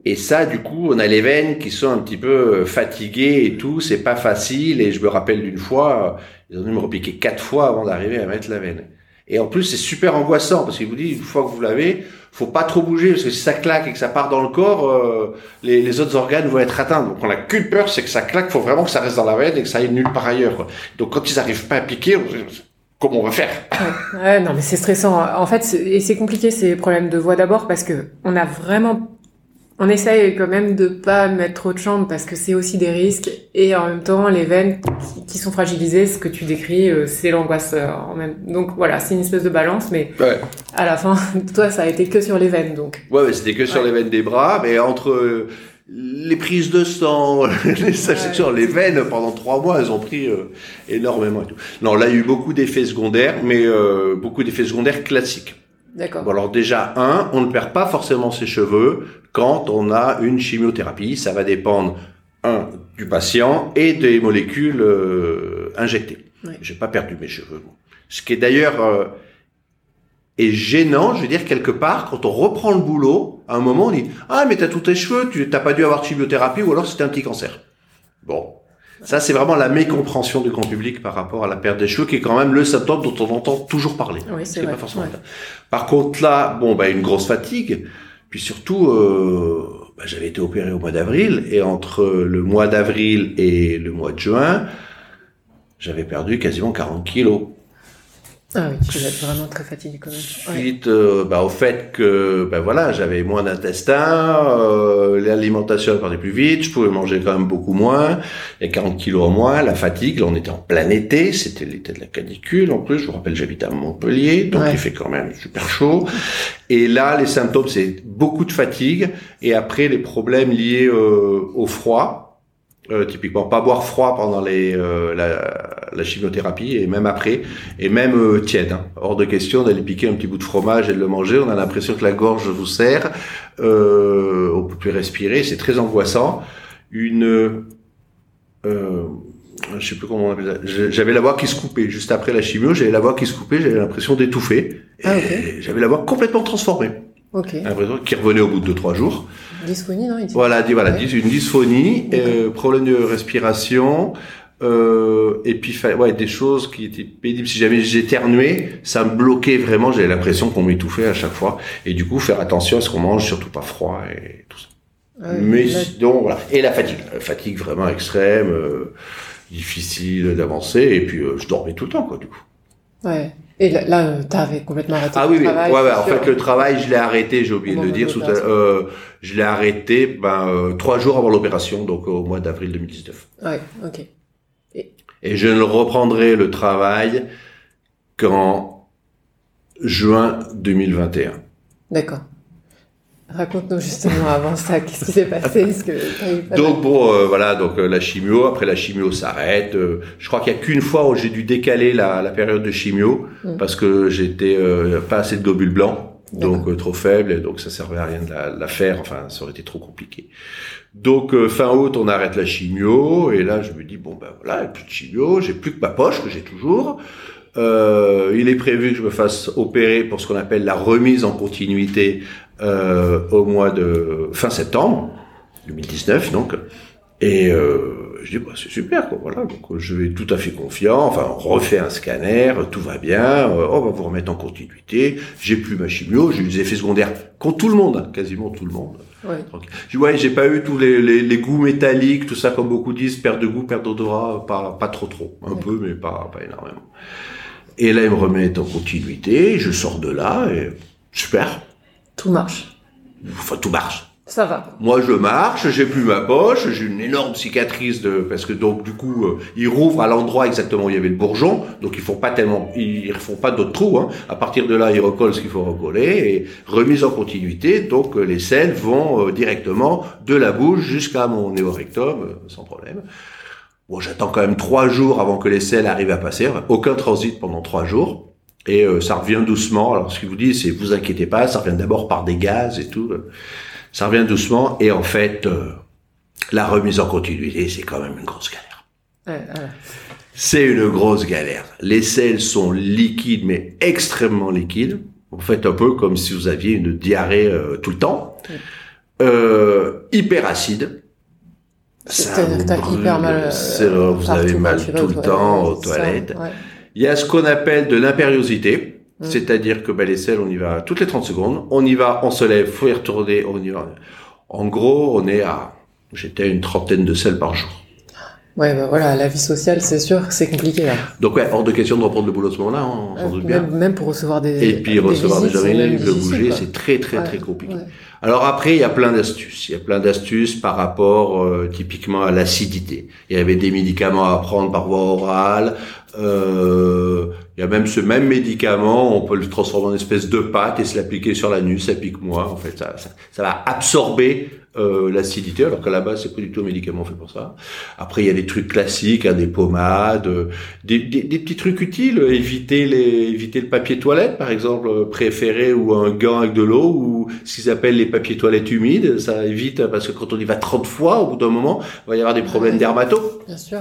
S2: Et ça, du coup, on a les veines qui sont un petit peu euh, fatiguées et tout, c'est pas facile. Et je me rappelle d'une fois, euh, ils ont dû me repiquer quatre fois avant d'arriver à mettre la veine. Et en plus, c'est super angoissant parce qu'il vous dit, une fois que vous l'avez, faut pas trop bouger parce que si ça claque et que ça part dans le corps, euh, les, autres organes vont être atteints. Donc on a qu'une peur, c'est que ça claque. Faut vraiment que ça reste dans la veine et que ça aille nulle part ailleurs. Quoi. Donc quand ils arrivent pas à piquer, comment on va faire?
S1: Ouais, non, mais c'est stressant. En fait, et c'est compliqué ces problèmes de voix d'abord parce que on a vraiment, on essaye quand même de pas mettre trop de chambres parce que c'est aussi des risques et en même temps les veines qui, sont fragilisées, ce que tu décris, euh, c'est l'angoisse euh, en même. Donc voilà, c'est une espèce de balance, mais
S2: Ouais.
S1: à la fin, toi, ça a été que sur les veines, donc.
S2: Ouais, mais c'était que sur
S1: Ouais.
S2: les veines des bras, mais entre euh, les prises de sang, les injections, les veines pendant trois mois, elles ont pris euh, énormément et tout. Non, là, il y a eu beaucoup d'effets secondaires, mais euh, beaucoup d'effets secondaires classiques.
S1: D'accord.
S2: Bon, alors déjà, un, on ne perd pas forcément ses cheveux quand on a une chimiothérapie. Ça va dépendre, un, du patient et des molécules euh, injectées.
S1: Ouais.
S2: J'ai pas perdu mes cheveux. Ce qui est d'ailleurs euh, est gênant, je veux dire, quelque part, quand on reprend le boulot, à un moment, on dit « Ah, mais t'as tous tes cheveux, tu t'as pas dû avoir de chimiothérapie ou alors c'était un petit cancer. » Bon. Ça, c'est vraiment la mécompréhension du grand public par rapport à la perte des cheveux, qui est quand même le symptôme dont on entend toujours parler.
S1: Oui,
S2: Ce
S1: c'est
S2: pas forcément
S1: Ouais.
S2: Par contre, là, bon, bah, une grosse fatigue. Puis surtout, euh, bah, j'avais été opéré au mois d'avril, et entre le mois d'avril et le mois de juin, j'avais perdu quasiment 40 kilos.
S1: Ah oui, tu vas être vraiment très fatigué quand même. Ouais.
S2: Suite euh, bah, au fait que ben voilà, j'avais moins d'intestin, euh, l'alimentation partait plus vite, je pouvais manger quand même beaucoup moins, il y a 40 kilos en moins, la fatigue, là on était en plein été, c'était l'été de la canicule en plus, je vous rappelle j'habite à Montpellier, donc
S1: Ouais.
S2: il fait quand même super chaud. Et là les symptômes c'est beaucoup de fatigue et après les problèmes liés euh, au froid, euh, typiquement pas boire froid pendant les euh, la, la chimiothérapie et même après et même euh, tiède. Hein. Hors de question d'aller piquer un petit bout de fromage et de le manger. On a l'impression que la gorge vous serre, euh, on peut plus respirer, c'est très angoissant. Une euh, je sais plus comment on appelle ça. J'avais la voix qui se coupait juste après la chimio. J'avais la voix qui se coupait. J'avais l'impression d'étouffer. Ah, J'avais la voix complètement transformée.
S1: Okay.
S2: Qui revenait au bout de deux trois jours.
S1: Dysphonie, non
S2: Voilà, voilà, une dysphonie, euh, problème de respiration. Euh, et puis ouais des choses qui étaient pénibles. Si jamais j'éternuais ça me bloquait vraiment j'avais l'impression qu'on m'étouffait à chaque fois. Et du coup faire attention à ce qu'on mange surtout pas froid et tout ça. Mais donc voilà. Et la fatigue. La fatigue vraiment extrême euh, difficile d'avancer. Et puis euh, je dormais tout le temps quoi du coup.
S1: Ouais et là, là t'avais complètement arrêté
S2: ah,
S1: le
S2: oui,
S1: travail.
S2: Ouais, ouais, en fait, le travail, je l'ai arrêté, j'ai oublié de le dire. euh, je l'ai arrêté ben, euh, trois jours avant l'opération, donc au mois d'avril 2019.
S1: Ouais, ok.
S2: Et... Et je ne reprendrai le travail qu'en juin 2021.
S1: D'accord. Raconte-nous justement avant ça, qu'est-ce qui s'est passé -ce que
S2: Donc bon, euh, voilà, donc euh, la chimio. Après la chimio s'arrête. Euh, je crois qu'il y a qu'une fois où j'ai dû décaler la, la, période de chimio mm. parce que j'étais pas assez de globules blancs, donc trop faible, et donc ça servait à rien de la, la, faire. Enfin, ça aurait été trop compliqué. Donc fin août, on arrête la chimio, et là je me dis bon ben voilà, il plus de chimio, j'ai plus que ma poche que j'ai toujours. Euh, il est prévu que je me fasse opérer pour ce qu'on appelle la remise en continuité euh, au mois de fin septembre 2019 donc. Et euh, je dis bah, c'est super quoi voilà. Donc je vais tout à fait confiant. Enfin on refait un scanner tout va bien euh, on va vous remettre en continuité. J'ai plus ma chimio j'ai eu des effets secondaires contre tout le monde quasiment tout le monde.
S1: Ouais.
S2: je ouais j'ai pas eu tous les, les, les, goûts métalliques tout ça comme beaucoup disent perte de goût perte d'odorat pas pas trop trop. Un peu mais pas pas énormément. Et là, il me remet en continuité, je sors de là, et super.
S1: Tout marche.
S2: Enfin, tout marche.
S1: Ça va.
S2: Moi, je marche, j'ai plus ma poche, j'ai une énorme cicatrice de, parce que donc, du coup, euh, ils rouvrent à l'endroit exactement où il y avait le bourgeon, donc ils font pas tellement, ils, font pas d'autres trous, hein. À partir de là, ils recollent ce qu'il faut recoller, et remise en continuité, donc, euh, les selles vont euh, directement de la bouche jusqu'à mon néorectum, sans problème. Bon, j'attends quand même trois jours avant que les selles arrivent à passer. Aucun transit pendant trois jours. Et euh, ça revient doucement. Alors, ce qu'il vous dit, c'est vous inquiétez pas, ça revient d'abord par des gaz et tout. Ça revient doucement. Et en fait, euh, la remise en continuité, c'est quand même une grosse galère. C'est une grosse galère. Les selles sont liquides, mais extrêmement liquides. Vous faites un peu comme si vous aviez une diarrhée euh, tout le temps. hyper acide
S1: c'est-à-dire que t'as hyper mal.
S2: Euh, vous avez mal tout le temps aux toilettes. Il y a ce qu'on appelle de l'impériosité, mm. c'est-à-dire que ben, les selles, on y va toutes les 30 secondes. On y va, on se lève, faut y retourner, on y va. En gros, on est à, j'étais à une trentaine de selles par jour.
S1: Ouais, ben voilà, la vie sociale, c'est sûr c'est compliqué là.
S2: Donc ouais, hors de question de reprendre le boulot à ce moment-là, hein, on s'en doute bien.
S1: Même, pour recevoir des
S2: Et puis recevoir des amis, de bouger, c'est très très très compliqué. Alors après, il y a plein d'astuces. Il y a plein d'astuces par rapport euh, typiquement à l'acidité. Il y avait des médicaments à prendre par voie orale. Euh, il y a même ce même médicament, on peut le transformer en espèce de pâte et se l'appliquer sur la nuit, ça pique moins. En fait, ça, ça, ça va absorber euh, l'acidité, alors qu'à la base, c'est pas du tout un médicament fait pour ça. Après, il y a des trucs classiques, hein, des pommades, euh, des, des, des, petits trucs utiles, éviter les, éviter le papier toilette, par exemple, euh, préféré, ou un gant avec de l'eau, ou ce qu'ils appellent les papiers toilettes humides. Ça évite, parce que quand on y va 30 fois, au bout d'un moment, il va y avoir des problèmes dermato.
S1: Bien sûr.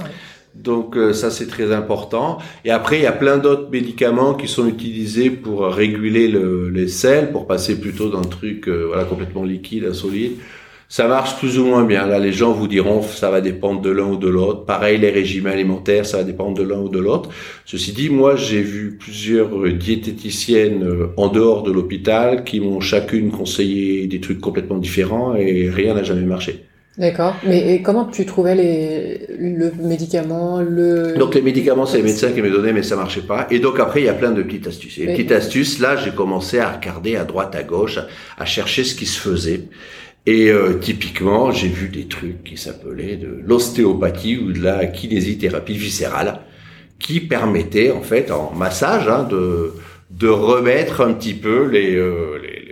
S2: Donc ça c'est très important. Et après il y a plein d'autres médicaments qui sont utilisés pour réguler le, les selles, pour passer plutôt d'un truc voilà complètement liquide à solide. Ça marche plus ou moins bien. Là, les gens vous diront, ça va dépendre de l'un ou de l'autre. Pareil, les régimes alimentaires, ça va dépendre de l'un ou de l'autre. Ceci dit, moi, j'ai vu plusieurs diététiciennes euh, en dehors de l'hôpital qui m'ont chacune conseillé des trucs complètement différents et rien n'a jamais marché.
S1: D'accord. Mais comment tu trouvais les, le médicament, le...
S2: Donc les médicaments, c'est les médecins qui me donnaient, mais ça marchait pas. Et donc après, il y a plein de petites astuces. Et les petites astuces, là, j'ai commencé à regarder à droite, à gauche, à chercher ce qui se faisait. Et euh, typiquement, j'ai vu des trucs qui s'appelaient de l'ostéopathie ou de la kinésithérapie viscérale, qui permettaient en fait en massage hein, de de remettre un petit peu les euh, les,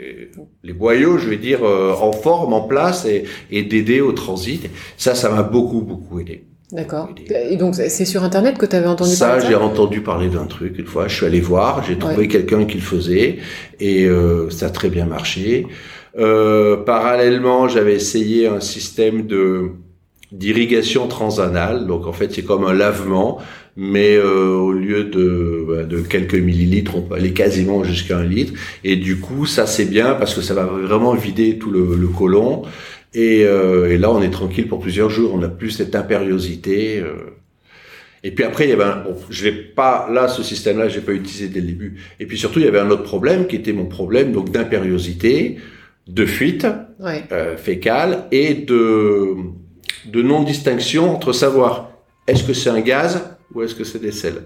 S2: les, boyaux, je vais dire, euh, en forme, en place et, et d'aider au transit. Ça, ça m'a beaucoup beaucoup aidé.
S1: D'accord. Et donc, c'est sur Internet que tu avais entendu
S2: parler
S1: de
S2: ça j'ai entendu parler d'un truc une fois. Je suis allé voir, j'ai trouvé quelqu'un qui le faisait et euh, ça a très bien marché. Euh, parallèlement, j'avais essayé un système de d'irrigation transanale. Donc en fait, c'est comme un lavement, mais euh, au lieu de, bah, de quelques millilitres, on peut aller quasiment jusqu'à un litre. Et du coup, ça c'est bien parce que ça va vraiment vider tout le, le côlon. Et, euh, et, là, on est tranquille pour plusieurs jours. On n'a plus cette impériosité. Euh. Et puis après, il y avait un, bon, je l'ai pas là, ce système-là, j'ai pas utilisé dès le début. Et puis surtout, il y avait un autre problème qui était mon problème donc d'impériosité, de fuite fécale et de de non-distinction entre savoir est-ce que c'est un gaz ou est-ce que c'est des sels.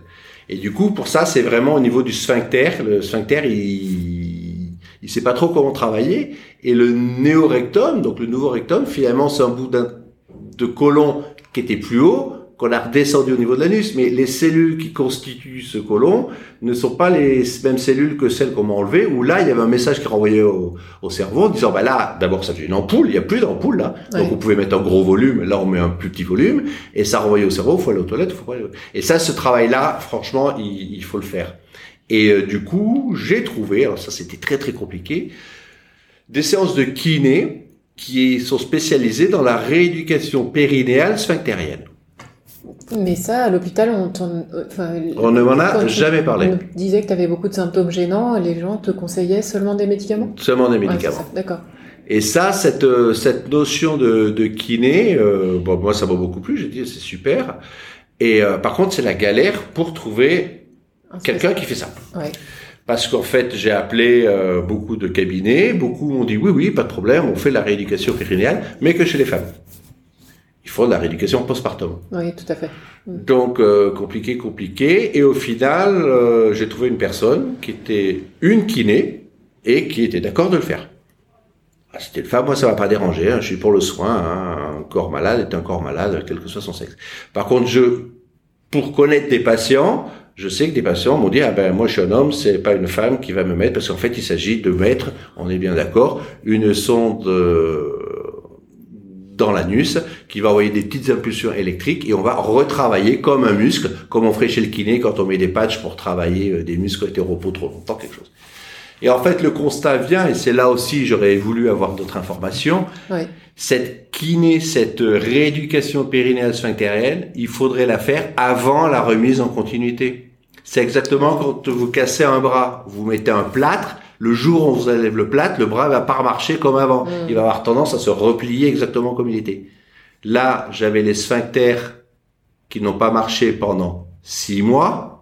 S2: Et du coup, pour ça, c'est vraiment au niveau du sphincter. Le sphincter, il, il sait pas trop comment travailler. Et le néorectum, donc le nouveau rectum, finalement, c'est un bout de côlon qui était plus haut, qu'on a redescendu au niveau de l'anus, mais les cellules qui constituent ce côlon ne sont pas les mêmes cellules que celles qu'on m'a enlevées, où là, il y avait un message qui est renvoyé au, cerveau en disant, bah là, d'abord, ça fait une ampoule, il n'y a plus d'ampoule là, donc vous pouvez mettre un gros volume, là, on met un plus petit volume, et ça renvoie au cerveau, il faut aller aux toilettes, faut aller... Et ça, ce travail-là, franchement, il, faut le faire. Et euh, du coup, j'ai trouvé, alors ça, c'était très très compliqué, des séances de kiné qui sont spécialisées dans la rééducation périnéale sphinctérienne.
S1: Mais ça, à l'hôpital, on,
S2: on ne m'en a jamais parlé.
S1: On disait que tu avais beaucoup de symptômes gênants, les gens te conseillaient seulement des médicaments?
S2: Seulement des médicaments.
S1: D'accord.
S2: Et ça, cette, euh, cette notion de, de kiné, euh, bon, moi, ça m'a beaucoup plu, j'ai dit, c'est super. Et euh, par contre, c'est la galère pour trouver quelqu'un qui fait ça. Ouais. Parce qu'en fait, j'ai appelé euh, beaucoup de cabinets, beaucoup m'ont dit oui, oui, pas de problème, on fait la rééducation périnéale, mais que chez les femmes il faut de la rééducation postpartum.
S1: Oui, tout à fait.
S2: Mm. Donc euh, compliqué, compliqué. Et au final, euh, j'ai trouvé une personne qui était une kiné et qui était d'accord de le faire. Ah, c'était une femme, moi ça va pas déranger. Hein, je suis pour le soin. Hein, un corps malade est un corps malade, quel que soit son sexe. Par contre, je, pour connaître des patients, je sais que des patients m'ont dit ah ben moi je suis un homme, c'est pas une femme qui va me mettre parce qu'en fait il s'agit de mettre, on est bien d'accord, une sonde euh, dans l'anus, qui va envoyer des petites impulsions électriques et on va retravailler comme un muscle, comme on ferait chez le kiné quand on met des patchs pour travailler euh, des muscles qui étaient au repos trop longtemps, quelque chose. Et en fait, le constat vient, et c'est là aussi j'aurais voulu avoir d'autres informations, cette kiné, cette rééducation périnéale sphinctérienne, il faudrait la faire avant la remise en continuité. C'est exactement quand vous cassez un bras, vous mettez un plâtre, le jour où on vous enlève le plâtre, le bras va pas marcher comme avant. Mm. Il va avoir tendance à se replier exactement comme il était. Là, j'avais les sphincters qui n'ont pas marché pendant six mois.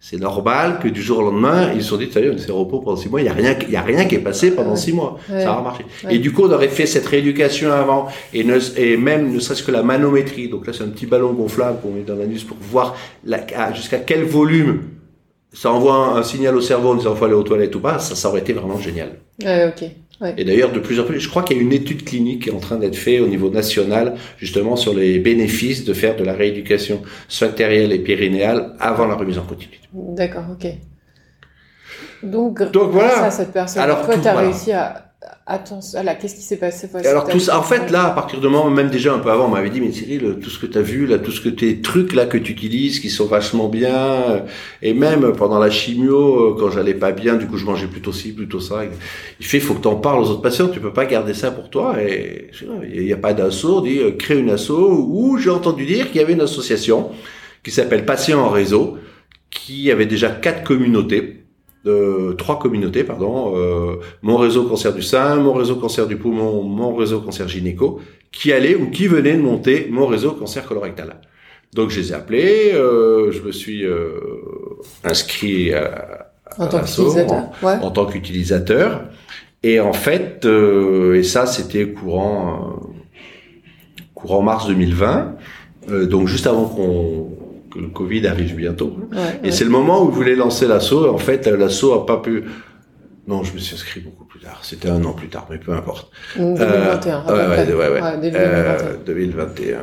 S2: C'est normal que du jour au lendemain, ils se sont dit, ça y est, on s'est repos pendant six mois, il y a rien, il y a rien qui est passé pendant six mois. Ça va marcher. Et du coup, on aurait fait cette rééducation avant, et, ne, et même, ne serait-ce que la manométrie. Donc là, c'est un petit ballon gonflable qu'on met dans l'anus pour voir jusqu'à quel volume ça envoie un, signal au cerveau en disant faut aller aux toilettes ou pas, ça, ça aurait été vraiment génial.
S1: ok.
S2: Et d'ailleurs, de plus en plus, je crois qu'il y a une étude clinique qui est en train d'être faite au niveau national, justement sur les bénéfices de faire de la rééducation sphinctérielle et périnéale avant la remise en continuité.
S1: D'accord, ok. Donc, Donc voilà. cette personne, Alors, toi, tu as réussi à Attends, là, qu'est-ce qui s'est passé
S2: Alors tout ça, en fait, là, à partir du moment, même déjà un peu avant, on m'avait dit, mais Cyril, tout ce que tu as vu, là, tout ce que tes trucs là que tu utilises, qui sont vachement bien, euh, et même pendant la chimio, euh, quand j'allais pas bien, du coup, je mangeais plutôt ci, plutôt ça. Il fait, faut que t'en parles aux autres patients, tu peux pas garder ça pour toi. Et il n'y a pas d'assaut, dit, euh, crée une asso. Ou j'ai entendu dire qu'il y avait une association qui s'appelle Patients en réseau, qui avait déjà quatre communautés de trois communautés, pardon, euh, mon réseau cancer du sein, mon réseau cancer du poumon, mon réseau cancer gynéco, qui allait ou qui venait de monter mon réseau cancer colorectal. Donc je les ai appelés, euh, je me suis euh, inscrit à,
S1: en, tant en,
S2: en, tant qu'utilisateur. Et en fait, et ça c'était courant courant mars 2020, donc juste avant qu'on que le Covid arrive bientôt. et c'est le moment où vous voulez lancer l'assaut. En fait, l'assaut a pas pu. Non, je me suis inscrit beaucoup plus tard. C'était un an plus tard, mais peu importe.
S1: 2021.
S2: Euh, ouais, ouais, ouais, ouais. 2021. Euh,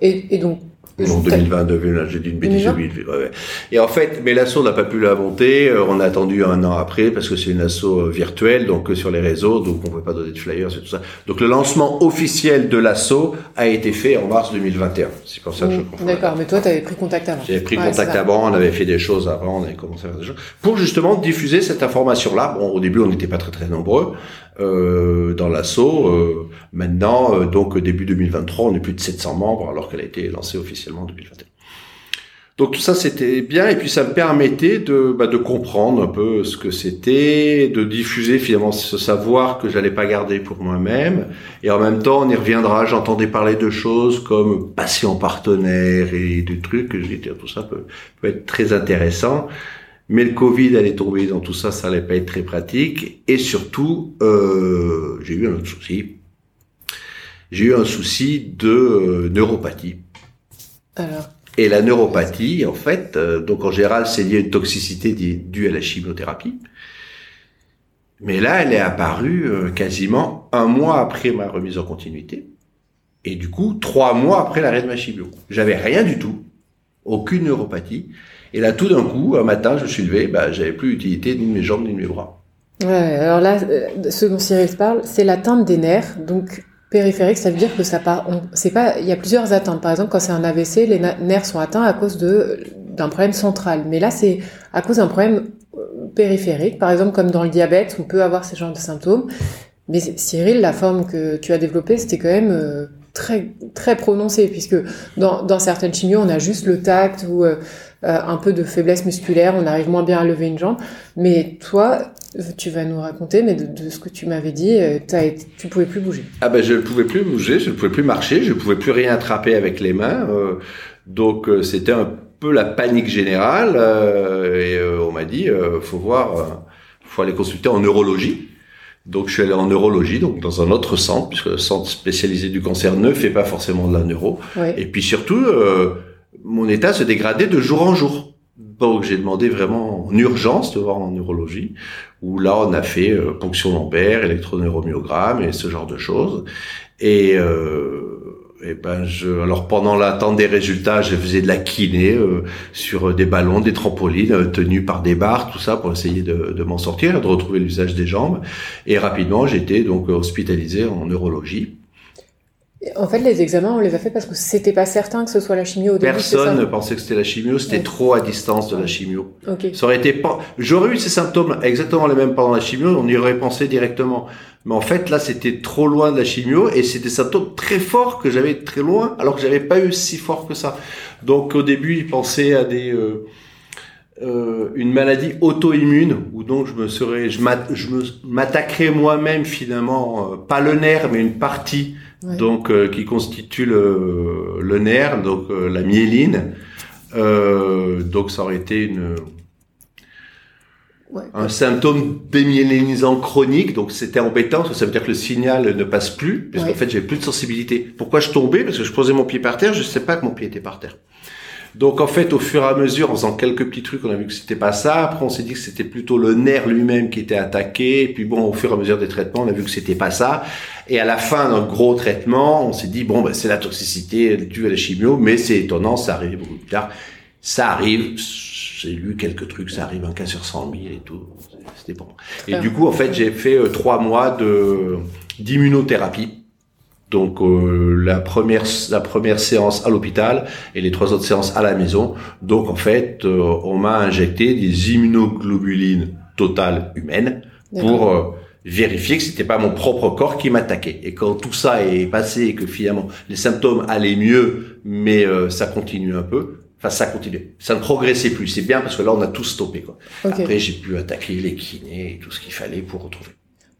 S2: et,
S1: et, donc,
S2: Non, 2020, j'ai dit une bêtise. Ouais. Et en fait, mais l'assaut n'a pas pu la monter. Euh, on a attendu un an après parce que c'est une assaut euh, virtuelle, donc euh, sur les réseaux, donc on ne peut pas donner de flyers et tout ça. Donc le lancement officiel de l'assaut a été fait en mars 2021. C'est pour ça que je
S1: comprends. D'accord, mais toi, tu avais pris contact avant.
S2: J'avais pris contact avant, on avait fait des choses avant, on avait commencé à faire des choses pour justement diffuser cette information-là. Bon, au début, on n'était pas très très nombreux euh, dans l'assaut. Euh, maintenant, euh, donc début 2023, on est plus de 700 membres alors qu'elle a été lancée officiellement en 2021. Donc tout ça c'était bien et puis ça me permettait de, bah, de comprendre un peu ce que c'était, de diffuser finalement ce savoir que j'allais pas garder pour moi-même et en même temps on y reviendra. J'entendais parler de choses comme patient partenaire et des trucs j'ai dit tout ça peut être très intéressant. Mais le Covid allait tomber dans tout ça, ça allait pas être très pratique. Et surtout, euh, j'ai eu un autre souci. J'ai eu un souci de euh, neuropathie. Alors. Et la neuropathie, en fait, euh, donc en général, c'est lié à une toxicité due à la chimiothérapie. Mais là, elle est apparue euh, quasiment un mois après ma remise en continuité. Et du coup, trois mois après l'arrêt de ma chimio. J'avais rien du tout. Aucune neuropathie. Et là, tout d'un coup, un matin, je me suis levé, bah, j'avais plus utilité ni de mes jambes ni de mes bras.
S1: Ouais, alors là, euh, ce dont Cyril parle, c'est l'atteinte des nerfs. Donc, périphérique, ça veut dire que ça part. C'est pas. Il y a plusieurs atteintes. Par exemple, quand c'est un AVC, les nerfs sont atteints à cause d'un problème central. Mais là, c'est à cause d'un problème euh, périphérique. Par exemple, comme dans le diabète, on peut avoir ce genre de symptômes. Mais Cyril, la forme que tu as développée, c'était quand même euh, très très prononcé puisque dans, certaines chimios, on a juste le tact ou un peu de faiblesse musculaire, on arrive moins bien à lever une jambe. Mais toi, tu vas nous raconter, mais de, ce que tu m'avais dit, euh, as été, tu pouvais plus bouger.
S2: Ah ben je ne pouvais plus bouger, je ne pouvais plus marcher, je ne pouvais plus rien attraper avec les mains. Euh, donc c'était un peu la panique générale et on m'a dit faut voir, faut aller consulter en neurologie. Donc je suis allé en neurologie, donc dans un autre centre, puisque le centre spécialisé du cancer ne fait pas forcément de la neuro. Et puis surtout, mon état se dégradait de jour en jour. Donc j'ai demandé vraiment en urgence de voir en neurologie, où là on a fait euh, ponction lombaire, électroneuromyogramme et ce genre de choses. Et, euh, ben je, alors pendant l'attente des résultats, je faisais de la kiné euh, sur des ballons, des trampolines euh, tenus par des barres, tout ça pour essayer de, de m'en sortir, de retrouver l'usage des jambes. Et rapidement, j'étais donc hospitalisé en neurologie.
S1: En fait, les examens, on les a fait parce que c'était pas certain que ce soit la chimio au
S2: début. Personne ne pensait que c'était la chimio, c'était trop à distance de la chimio. Ça aurait été pas, j'aurais eu ces symptômes exactement les mêmes pendant la chimio, on y aurait pensé directement. Mais en fait, là, c'était trop loin de la chimio et c'était des symptômes très forts que j'avais très loin, alors que j'avais pas eu si fort que ça. Donc, au début, ils pensaient à des, euh, euh, une maladie auto-immune où donc je me serais, je m'attaquerais moi-même finalement, euh, pas le nerf, mais une partie donc euh, qui constitue le, le nerf, donc euh, la myéline. Euh, donc ça aurait été une un symptôme démyélinisant chronique, donc c'était embêtant parce que ça veut dire que le signal ne passe plus, parce qu'en fait j'avais plus de sensibilité. Pourquoi je tombais? Parce que je posais mon pied par terre, je sais pas que mon pied était par terre. Donc en fait, au fur et à mesure, en faisant quelques petits trucs, on a vu que c'était pas ça. Après, on s'est dit que c'était plutôt le nerf lui-même qui était attaqué. Et puis bon, au fur et à mesure des traitements, on a vu que c'était pas ça. Et à la fin d'un gros traitement, on s'est dit bon, ben, c'est la toxicité due à la chimio, mais c'est étonnant, ça arrive beaucoup plus tard. Ça arrive. J'ai lu quelques trucs, ça arrive un cas sur 100 000 et tout. C'était bon. Et du coup, en fait, j'ai fait euh, trois mois de d'immunothérapie donc euh, la première la première séance à l'hôpital et les trois autres séances à la maison. Donc en fait, euh, on m'a injecté des immunoglobulines totales humaines pour euh, vérifier que c'était pas mon propre corps qui m'attaquait. Et quand tout ça est passé et que finalement les symptômes allaient mieux, mais ça continue un peu. Enfin, ça continue. Ça ne progressait plus. C'est bien parce que là, on a tout stoppé. Quoi. Après, j'ai pu attaquer les kinés et tout ce qu'il fallait pour retrouver.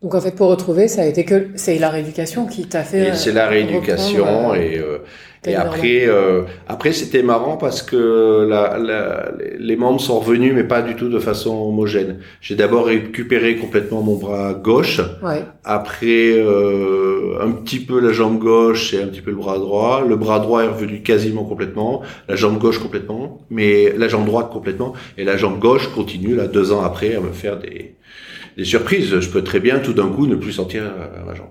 S1: Donc en fait, pour retrouver, ça a été que c'est la rééducation qui t'a fait.
S2: C'est la rééducation euh, et euh, et après euh, après c'était marrant parce que la, la, les membres sont revenus mais pas du tout de façon homogène. J'ai d'abord récupéré complètement mon bras gauche. Ouais. Après euh, un petit peu la jambe gauche et un petit peu le bras droit. Le bras droit est revenu quasiment complètement, la jambe gauche complètement, mais la jambe droite complètement et la jambe gauche continue là deux ans après à me faire des des surprises. Je peux très bien tout d'un coup ne plus sentir ma jambe.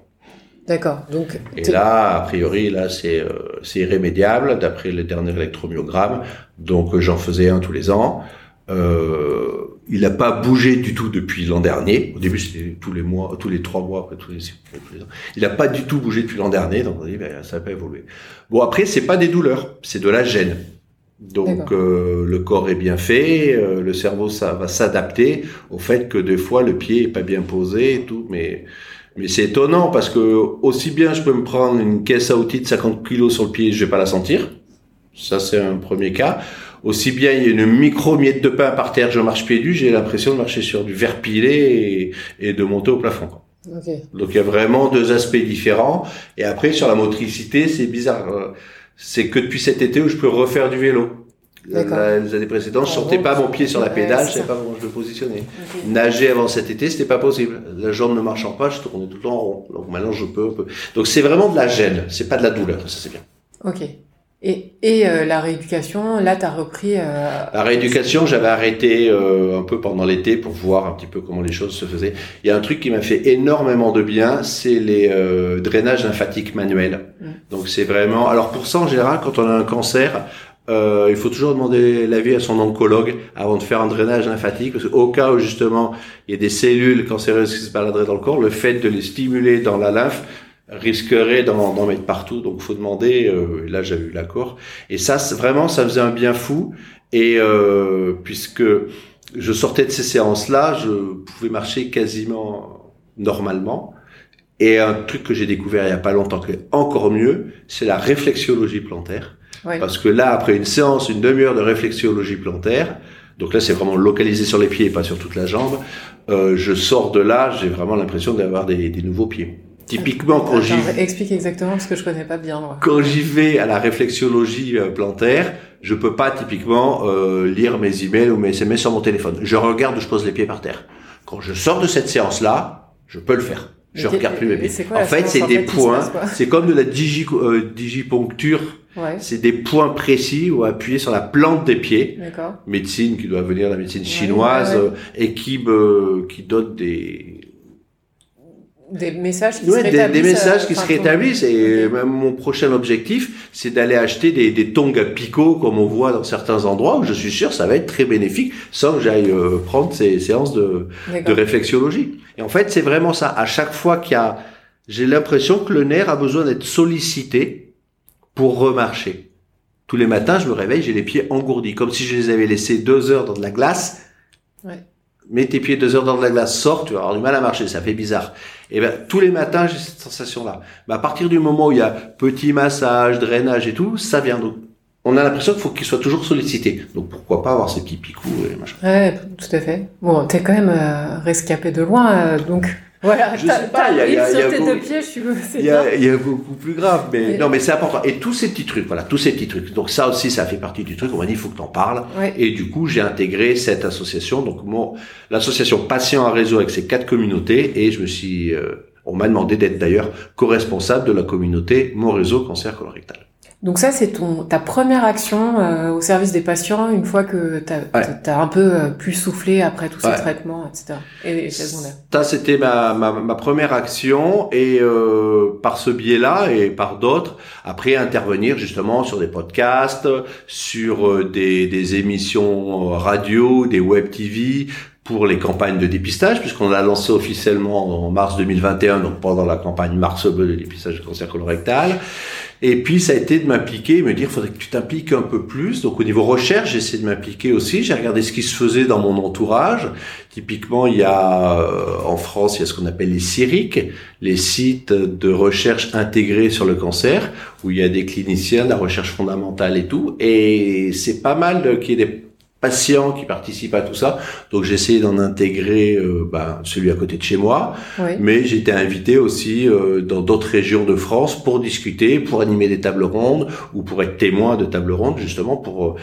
S1: D'accord. Donc.
S2: Et là, a priori, là, c'est euh, c'est irrémédiable d'après le dernier électromyogramme. Donc, j'en faisais un tous les ans. Euh, il n'a pas bougé du tout depuis l'an dernier. Au début, c'était tous les mois, tous les trois mois, après tous les, tous les ans. Il n'a pas du tout bougé depuis l'an dernier, donc on dit ben, ça n'a pas évolué. Bon, après, c'est pas des douleurs, c'est de la gêne. Donc euh, le corps est bien fait, euh, le cerveau ça va s'adapter au fait que des fois le pied est pas bien posé et tout, mais mais c'est étonnant parce que aussi bien je peux me prendre une caisse à outils de 50 kilos sur le pied, je vais pas la sentir. Ça c'est un premier cas. Aussi bien il y a une micro miette de pain par terre, je marche pied nu, j'ai l'impression de marcher sur du verre pilé et, de monter au plafond. Donc il y a vraiment deux aspects différents. Et après sur la motricité, c'est bizarre. C'est que depuis cet été où je peux refaire du vélo. les années précédentes, je sortais pas mon pied sur la pédale, je savais pas comment je le positionnais. Nager avant cet été, c'était pas possible. La jambe ne marchant pas, je tournais tout le temps en rond. Donc maintenant, je peux, peux. Donc c'est vraiment de la gêne, c'est pas de la douleur, ça c'est bien.
S1: Ok. Et, et euh, la rééducation, là, tu as repris.
S2: Euh... La rééducation, j'avais arrêté euh, un peu pendant l'été pour voir un petit peu comment les choses se faisaient. Il y a un truc qui m'a fait énormément de bien, c'est les euh, drainages lymphatiques manuels. Mm. Donc c'est vraiment. Alors pour ça, en général, quand on a un cancer, euh, il faut toujours demander l'avis à son oncologue avant de faire un drainage lymphatique, parce qu'au cas où justement il y a des cellules cancéreuses qui se baladeraient dans le corps, le fait de les stimuler dans la lymphe risquerait d'en mettre partout. Donc, faut demander. Euh, là, j'ai eu l'accord. Et ça, vraiment, ça faisait un bien fou. Et euh, puisque je sortais de ces séances-là, je pouvais marcher quasiment normalement. Et un truc que j'ai découvert il y a pas longtemps, qui est encore mieux, c'est la réflexiologie plantaire. Parce que là, après une séance, une demi-heure de réflexiologie plantaire, donc là, c'est vraiment localisé sur les pieds, pas sur toute la jambe. Euh, je sors de là, j'ai vraiment l'impression d'avoir des, des nouveaux pieds. Typiquement, quand j'y
S1: explique exactement parce que je connais pas bien. Moi.
S2: Quand j'y vais à la réflexiologie euh, plantaire, je peux pas typiquement euh, lire mes emails ou mes SMS sur mon téléphone. Je regarde, je pose les pieds par terre. Quand je sors de cette séance-là, je peux le faire. Je regarde plus mes pieds. en fait, c'est des points. C'est comme de la digi, euh, digiponcture. Ouais. C'est des points précis où appuyer sur la plante des pieds. Médecine qui doit venir de la médecine chinoise euh, et qui me, qui donne des
S1: des messages qui se rétablissent.
S2: Des, messages qui euh, se rétablissent. Et même mon prochain objectif, c'est d'aller acheter des, des tongs à picot, comme on voit dans certains endroits, où je suis sûr ça va être très bénéfique, sans que j'aille euh, prendre ces séances de, de réflexologie. Et en fait, c'est vraiment ça. À chaque fois qu'il y a, j'ai l'impression que le nerf a besoin d'être sollicité pour remarcher. Tous les matins, je me réveille, j'ai les pieds engourdis, comme si je les avais laissés deux heures dans de la glace. Ouais mets tes pieds deux heures dans de la glace, sors, tu vas avoir du mal à marcher, ça fait bizarre. Et ben tous les matins j'ai cette sensation-là. Mais à partir du moment où il y a petit massage, drainage et tout, ça vient. Donc on a l'impression qu'il faut qu'il soit toujours sollicité. Donc pourquoi pas avoir ces petits picous et machin.
S1: Ouais, tout à fait. Bon, t'es quand même euh, rescapé de loin, euh, donc voilà,
S2: je sais pas, il y a, y a, y a beaucoup, il y a, y a beaucoup plus grave, mais non, mais c'est important. Et tous ces petits trucs, voilà, tous ces petits trucs. Donc ça aussi, ça fait partie du truc. On m'a dit, il faut que t'en parles. Et du coup, j'ai intégré cette association. Donc mon, l'association Patient à réseau avec ses quatre communautés, et je me suis, euh, on m'a demandé d'être d'ailleurs co-responsable de la communauté Mon Réseau Cancer Colorectal.
S1: Donc ça, c'est ton ta première action euh, au service des patients une fois que tu as, un peu euh, plus soufflé après tous ces traitements, etc. Et,
S2: Ça, c'était ma, ma, ma, première action et euh, par ce biais-là et par d'autres, après intervenir justement sur des podcasts, sur euh, des, des émissions radio, des web TV, pour les campagnes de dépistage, puisqu'on l'a lancé officiellement en mars 2021, donc pendant la campagne Mars Bleu de dépistage de cancer colorectal. Et puis ça a été de m'impliquer, me dire faudrait que tu t'impliques un peu plus. Donc au niveau recherche, j'ai essayé de m'impliquer aussi. J'ai regardé ce qui se faisait dans mon entourage. Typiquement, il y a euh, en France, il y a ce qu'on appelle les CIRIC, les sites de recherche intégrés sur le cancer, où il y a des cliniciens, de la recherche fondamentale et tout. Et c'est pas mal qu'il y ait des patients qui participent à tout ça. Donc j'ai essayé d'en intégrer euh, ben, celui à côté de chez moi, mais été invité aussi euh, dans d'autres régions de France pour discuter, pour animer des tables rondes ou pour être témoin de tables rondes justement pour euh,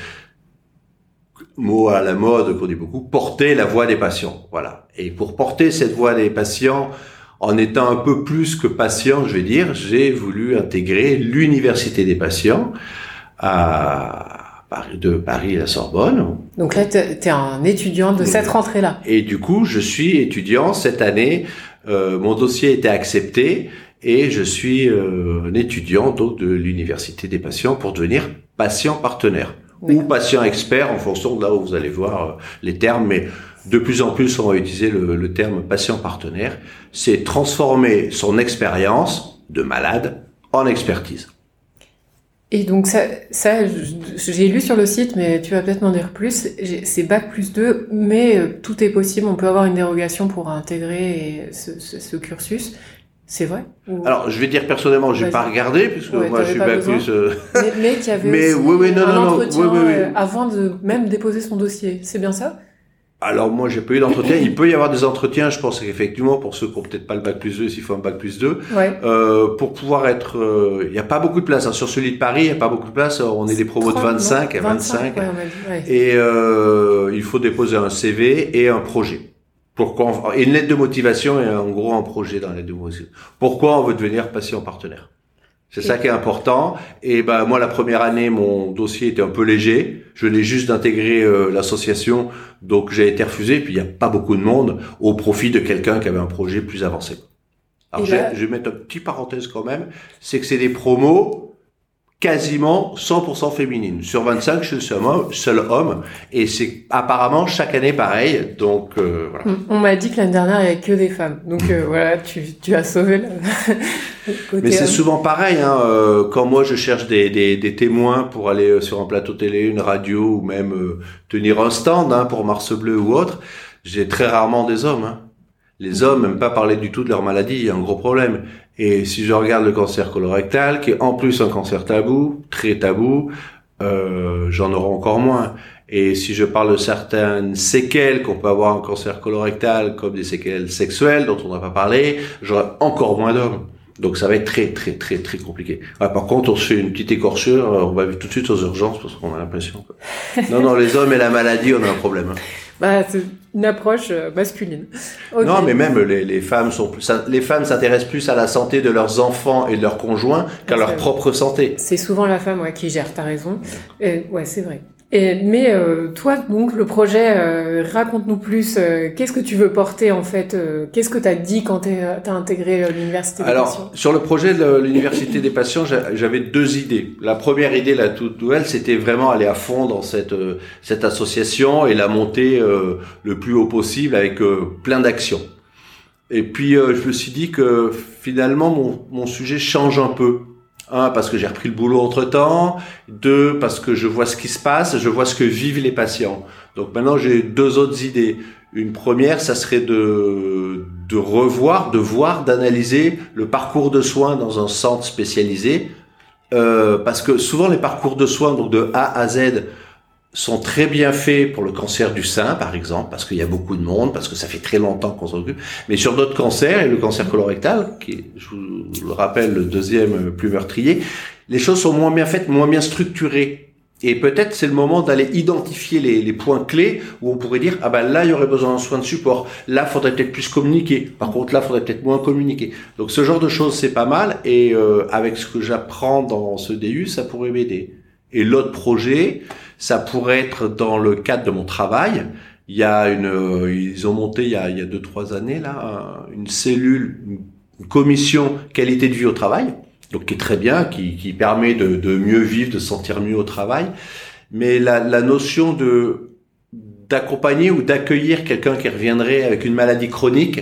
S2: mot à la mode qu'on dit beaucoup porter la voix des patients. Voilà. Et pour porter cette voix des patients en étant un peu plus que patient, je vais dire, j'ai voulu intégrer l'université des patients à de Paris à la Sorbonne.
S1: Donc là, tu es un étudiant de cette rentrée-là.
S2: Et du coup, je suis étudiant cette année. Euh, mon dossier a été accepté et je suis euh, un étudiant donc de l'université des patients pour devenir patient partenaire ou patient expert en fonction de là où vous allez voir euh, les termes, mais de plus en plus on va utiliser le, le terme patient partenaire. C'est transformer son expérience de malade en expertise.
S1: Et donc ça, ça j'ai lu sur le site, mais tu vas peut-être m'en dire plus. C'est bac plus 2, mais euh, tout est possible. On peut avoir une dérogation pour intégrer ce, ce, ce cursus. C'est vrai
S2: Alors, je vais dire personnellement, j'ai pas regardé puisque moi je suis bac plus.
S1: Euh... Mais, mais qu'il y avait
S2: mais,
S1: aussi
S2: oui, oui, non,
S1: un
S2: non,
S1: entretien
S2: oui.
S1: euh, avant de même déposer son dossier. C'est bien ça?
S2: Alors moi j'ai pas eu d'entretien. Il peut y avoir des entretiens, je pense qu'effectivement pour ceux qui ont peut-être pas le bac plus 2, s'il faut un bac plus 2,
S1: Ouais.
S2: euh, pour pouvoir être, euh, il n'y a pas beaucoup de place. hein. Sur celui de Paris, il n'y a pas beaucoup de place. On est des promos de
S1: 30, non
S2: 25 à 25.
S1: ouais, on a dit, ouais.
S2: Et euh, il faut déposer un CV et un projet. Pourquoi on- et une lettre de motivation et en gros un projet dans la lettre de motivation. Pourquoi on veut devenir patient partenaire C'est ça qui est important. Et ben moi la première année mon dossier était un peu léger. Je venais juste d'intégrer euh, l'association, donc j'ai été refusé. Puis il n'y a pas beaucoup de monde au profit de quelqu'un qui avait un projet plus avancé. Alors je, je vais mettre une petite parenthèse quand même, c'est que c'est des promos quasiment 100% féminines. Sur 25, je suis le seul homme, seul homme et c'est apparemment chaque année pareil. Donc euh, voilà.
S1: On m'a dit que l'année dernière, il n'y avait que des femmes. Donc euh, voilà, tu, tu as sauvé le, le côté
S2: Mais c'est souvent pareil. Hein, euh, quand moi je cherche des, des, des témoins pour aller euh, sur un plateau télé, une radio ou même euh, tenir un stand hein, pour Mars Bleu ou autre, j'ai très rarement des hommes. Hein. Les hommes n'aiment pas parler du tout de leur maladie, il y a un gros problème. Et si je regarde le cancer colorectal, qui est en plus un cancer tabou, très tabou, euh, j'en aurai encore moins. Et si je parle de certaines séquelles qu'on peut avoir en cancer colorectal, comme des séquelles sexuelles dont on n'a pas parlé, j'aurai encore moins d'hommes. Donc ça va être très très très très compliqué. Ouais, par contre, on se fait une petite écorchure, euh, on va tout de suite aux urgences parce qu'on a l'impression. que- Non, non, les hommes et la maladie, on a un problème. hein.
S1: Bah, c'est une approche euh, masculine.
S2: Non, mais même les, les femmes sont plus, ça- les femmes s'intéressent plus à la santé de leurs enfants et de leurs conjoints qu'à
S1: C'est
S2: leur
S1: vrai.
S2: propre santé.
S1: C'est souvent la femme ouais, qui gère, t'as raison. Et, ouais, c'est vrai. Et, mais euh, toi, donc, le projet, euh, raconte-nous plus. euh, Qu'est-ce que tu veux porter, en fait euh, Qu'est-ce que t'as dit quand t'es- t'as intégré euh, l'université des
S2: Alors,
S1: patients
S2: sur le projet de l'université des patients, j'a- j'avais deux idées. La première idée, la toute nouvelle, c'était vraiment aller à fond dans cette euh, cette association et la monter euh, le plus haut possible avec euh, plein d'actions. Et puis, euh, je me suis dit que finalement, mon, mon sujet change un peu. Un, parce que j'ai repris le boulot entre temps. Deux, parce que je vois ce qui se passe, je vois ce que vivent les patients. Donc maintenant, j'ai deux autres idées. Une première, ça serait de, de revoir, de voir, d'analyser le parcours de soins dans un centre spécialisé. Euh, parce que souvent, les parcours de soins, donc de A à Z, sont très bien faits pour le cancer du sein, par exemple, parce qu'il y a beaucoup de monde, parce que ça fait très longtemps qu'on s'en occupe. Mais sur d'autres cancers, et le cancer colorectal, qui est, je vous le rappelle, le deuxième plus meurtrier, les choses sont moins bien faites, moins bien structurées. Et peut-être c'est le moment d'aller identifier les, les points clés où on pourrait dire ah ben là il y aurait besoin d'un soin de support, là faudrait peut-être plus communiquer, par contre là faudrait peut-être moins communiquer. Donc ce genre de choses c'est pas mal et euh, avec ce que j'apprends dans ce DU ça pourrait m'aider. Et l'autre projet ça pourrait être dans le cadre de mon travail. Il y a une, euh, ils ont monté il y a, il y a deux trois années là un- une cellule, une commission qualité de vie au travail donc qui est très bien, qui, qui permet de, de mieux vivre, de se sentir mieux au travail. Mais la, la notion de d'accompagner ou d'accueillir quelqu'un qui reviendrait avec une maladie chronique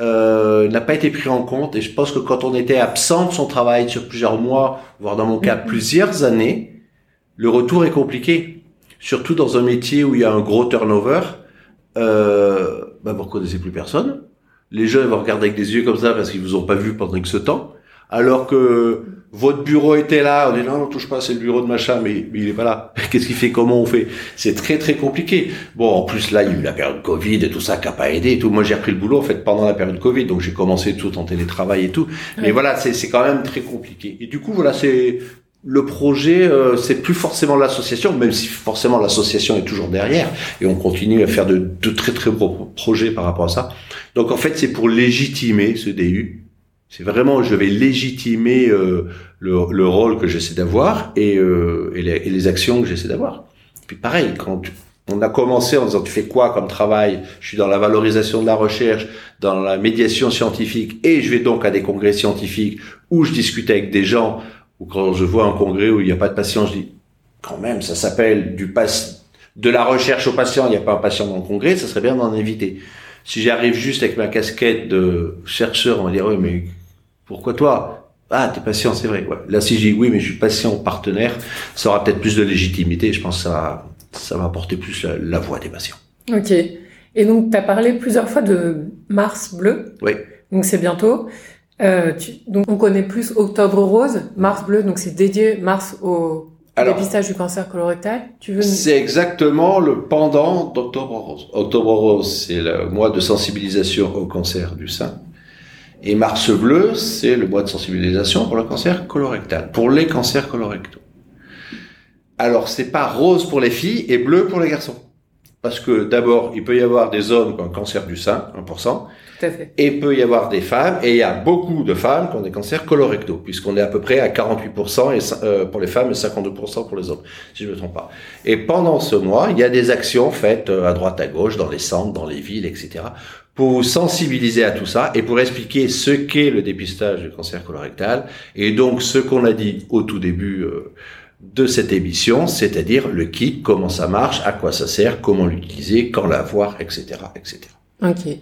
S2: euh, n'a pas été pris en compte. Et je pense que quand on était absent de son travail sur plusieurs mois, voire dans mon cas
S1: Mhm.
S2: plusieurs années, le retour est compliqué. Surtout dans un métier où il y a un gros turnover, euh, bah vous reconnaissez plus personne. Les jeunes vont regarder avec des yeux comme ça parce qu'ils vous ont pas vu pendant X temps. Alors que votre bureau était là, on dit non, non, touche pas, c'est le bureau de machin, mais, mais il est pas là. Qu'est-ce qu'il fait? Comment on fait? C'est très très compliqué. Bon, en plus là, il y a eu la période Covid et tout ça qui a pas aidé et tout. Moi, j'ai repris le boulot en fait pendant la période Covid, donc j'ai commencé tout en télétravail et tout. Mais
S1: Ouais.
S2: voilà, c'est c'est quand même très compliqué. Et du coup, voilà, c'est le projet, euh, c'est plus forcément l'association, même si forcément l'association est toujours derrière, et on continue à faire de, de très très gros projets par rapport à ça. Donc en fait, c'est pour légitimer ce DU. C'est vraiment, je vais légitimer euh, le, le rôle que j'essaie d'avoir et, euh, et, les, et les actions que j'essaie d'avoir. Puis pareil, quand On a commencé en disant tu fais quoi comme travail? Je suis dans la valorisation de la recherche, dans la médiation scientifique et je vais donc à des congrès scientifiques où je discute avec des gens ou quand je vois un congrès où il n'y a pas de patient, je dis quand même ça s'appelle du pass de la recherche au patient, il n'y a pas un patient dans le congrès, ça serait bien d'en inviter. Si j'arrive juste avec ma casquette de chercheur, on va dire oui mais pourquoi toi? Ah, t'es patient, c'est vrai. Ouais. Là, si je dis oui, mais je suis patient partenaire, ça aura peut-être plus de légitimité. Je pense que ça, ça va apporter plus la, voix des patients.
S1: Ok. Et donc, tu as parlé plusieurs fois de Mars bleu.
S2: Oui.
S1: Donc, c'est bientôt. Euh, tu, donc, on connaît plus Octobre rose, Mars bleu. Donc, c'est dédié Mars au dépistage du cancer colorectal.
S2: Tu veux C'est exactement le pendant d'Octobre rose. Octobre rose, c'est le mois de sensibilisation au cancer du sein. Et Mars bleu, c'est le mois de sensibilisation pour le cancer colorectal, pour les cancers colorectaux. Alors, c'est pas rose pour les filles et bleu pour les garçons. Parce que d'abord, il peut y avoir des hommes qui ont un cancer du sein, 1%. Tout à fait. Et peut y avoir des femmes, et il y a beaucoup de femmes qui ont des cancers colorectaux, puisqu'on est à peu près à 48% et, euh, pour les femmes et 52% pour les hommes, si je ne me trompe pas. Et pendant ce mois, il y a des actions faites euh, à droite, à gauche, dans les centres, dans les villes, etc., pour vous sensibiliser à tout ça et pour expliquer ce qu'est le dépistage du cancer colorectal et donc ce qu'on a dit au tout début euh, de cette émission, c'est-à-dire le kit, comment ça marche, à quoi ça sert, comment l'utiliser, quand l'avoir, etc., etc.
S1: Ok.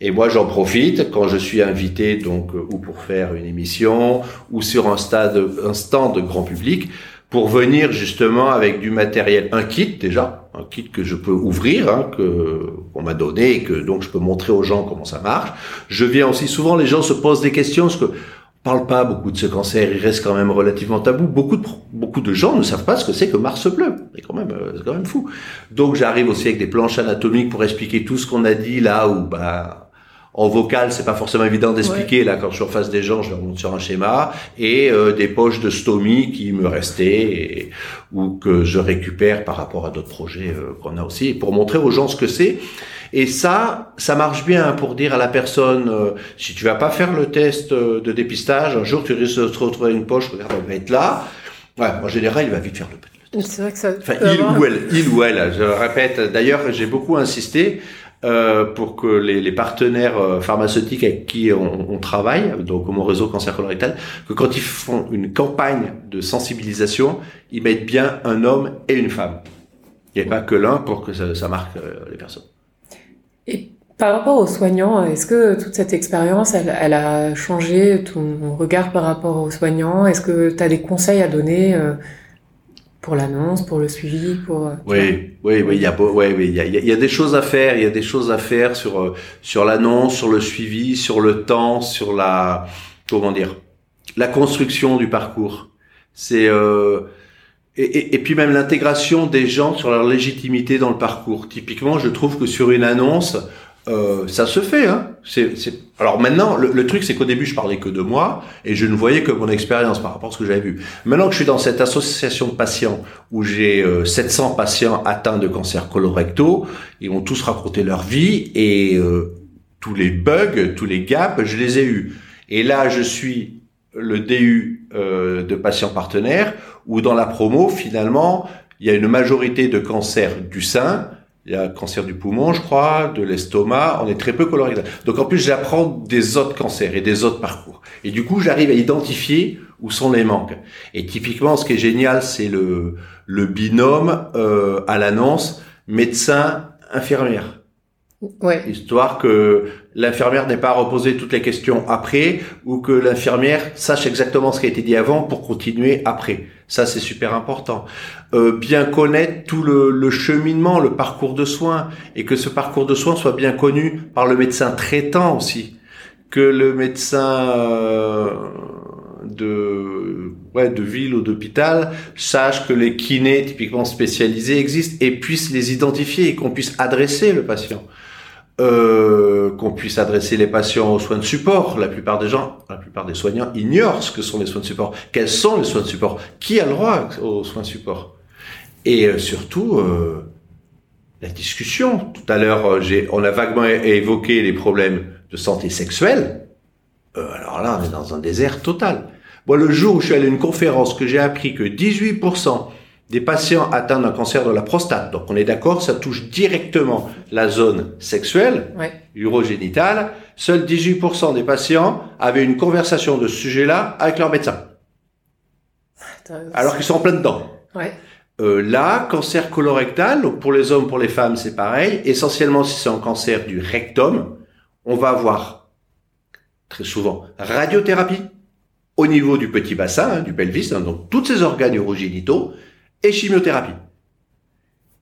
S2: Et moi, j'en profite quand je suis invité, donc, euh, ou pour faire une émission, ou sur un stade, un stand de grand public, pour venir justement avec du matériel, un kit déjà, un kit que je peux ouvrir, hein, que on m'a donné et que donc je peux montrer aux gens comment ça marche. Je viens aussi souvent, les gens se posent des questions parce que on parle pas beaucoup de ce cancer, il reste quand même relativement tabou. Beaucoup de beaucoup de gens ne savent pas ce que c'est que Mars bleu. C'est quand même euh, c'est quand même fou. Donc j'arrive aussi avec des planches anatomiques pour expliquer tout ce qu'on a dit là où bah en vocal, c'est pas forcément évident d'expliquer. Là, quand je suis en face des gens, je leur montre sur un schéma et euh, des poches de stomie qui me restaient ou que je récupère par rapport à d'autres projets euh, qu'on a aussi pour montrer aux gens ce que c'est. Et ça, ça marche bien pour dire à la personne euh, si tu vas pas faire le test de dépistage, un jour tu risques de te retrouver une poche. Regarde, elle va être là. Ouais, en général, il va vite faire le
S1: test. C'est vrai que ça.
S2: Enfin, il ou elle, il ou elle. Je répète. D'ailleurs, j'ai beaucoup insisté euh, pour que les, partenaires euh, pharmaceutiques avec qui on, travaille, donc mon réseau cancer colorectal, que quand ils font une campagne de sensibilisation, ils mettent bien un homme et une femme. A pas que l'un pour que ça, marque euh, les personnes.
S1: Et par rapport aux soignants, est-ce que toute cette expérience, elle, a changé ton regard par rapport aux soignants? Est-ce que tu as des conseils à donner pour l'annonce, pour le suivi, pour. Euh,
S2: oui, oui, oui, il y a, ouais, oui, il y a, il y a des choses à faire. Il y a des choses à faire sur euh, sur l'annonce, sur le suivi, sur le temps, sur la comment dire, la construction du parcours. C'est euh, et, et, et, puis même l'intégration des gens sur leur légitimité dans le parcours. Typiquement, je trouve que sur une annonce, euh, ça se fait. Hein. C'est, Alors maintenant, le, truc, c'est qu'au début, je parlais que de moi et je ne voyais que mon expérience par rapport à ce que j'avais vu. Maintenant que je suis dans cette association de patients où j'ai 700 euh, patients atteints de cancer colorectal, ils ont tous raconté leur vie et euh, tous les bugs, tous les gaps, je les ai eus. Et là, je suis le DU de patients partenaires où dans la promo, finalement, il y a une majorité de cancers du sein, il y a cancer du poumon, je crois, de l'estomac, on est très peu colorectal. Donc en plus, j'apprends des autres cancers et des autres parcours. Et du coup, j'arrive à identifier où sont les manques. Et typiquement, ce qui est génial, c'est le, le binôme euh, à l'annonce médecin-infirmière.
S1: Ouais.
S2: Histoire que l'infirmière n'ait pas à reposer toutes les questions après ou que l'infirmière sache exactement ce qui a été dit avant pour continuer après. Ça, c'est super important. Euh, bien connaître tout le, le, cheminement, le parcours de soins et que ce parcours de soins soit bien connu par le médecin traitant aussi. Que le médecin euh, de ouais, de ville ou d'hôpital sache que les kinés typiquement spécialisés existent et puissent les identifier et qu'on puisse adresser le patient euh, qu'on puisse adresser les patients aux soins de support. La plupart des gens, la plupart des soignants ignorent ce que sont les soins de support. Quels sont les soins de support? Qui a le droit aux soins de support? Et euh, surtout, euh, la discussion. Tout à l'heure, on a vaguement évoqué les problèmes de santé sexuelle. Alors là, on est dans un désert total. Moi, le jour où je suis allé à une conférence, que j'ai appris que 18% des patients atteints d'un cancer de la prostate. Donc on est d'accord, ça touche directement la zone sexuelle,
S1: Ouais.
S2: urogénitale. Seuls 18% des patients avaient une conversation de ce sujet-là avec leur médecin, alors qu'ils sont en plein dedans.
S1: Ouais.
S2: Euh, là, cancer colorectal, donc pour les hommes, pour les femmes, c'est pareil. Essentiellement, si c'est un cancer du rectum, on va avoir très souvent radiothérapie au niveau du petit bassin, hein, du pelvis, hein, donc tous ces organes urogénitaux, et chimiothérapie.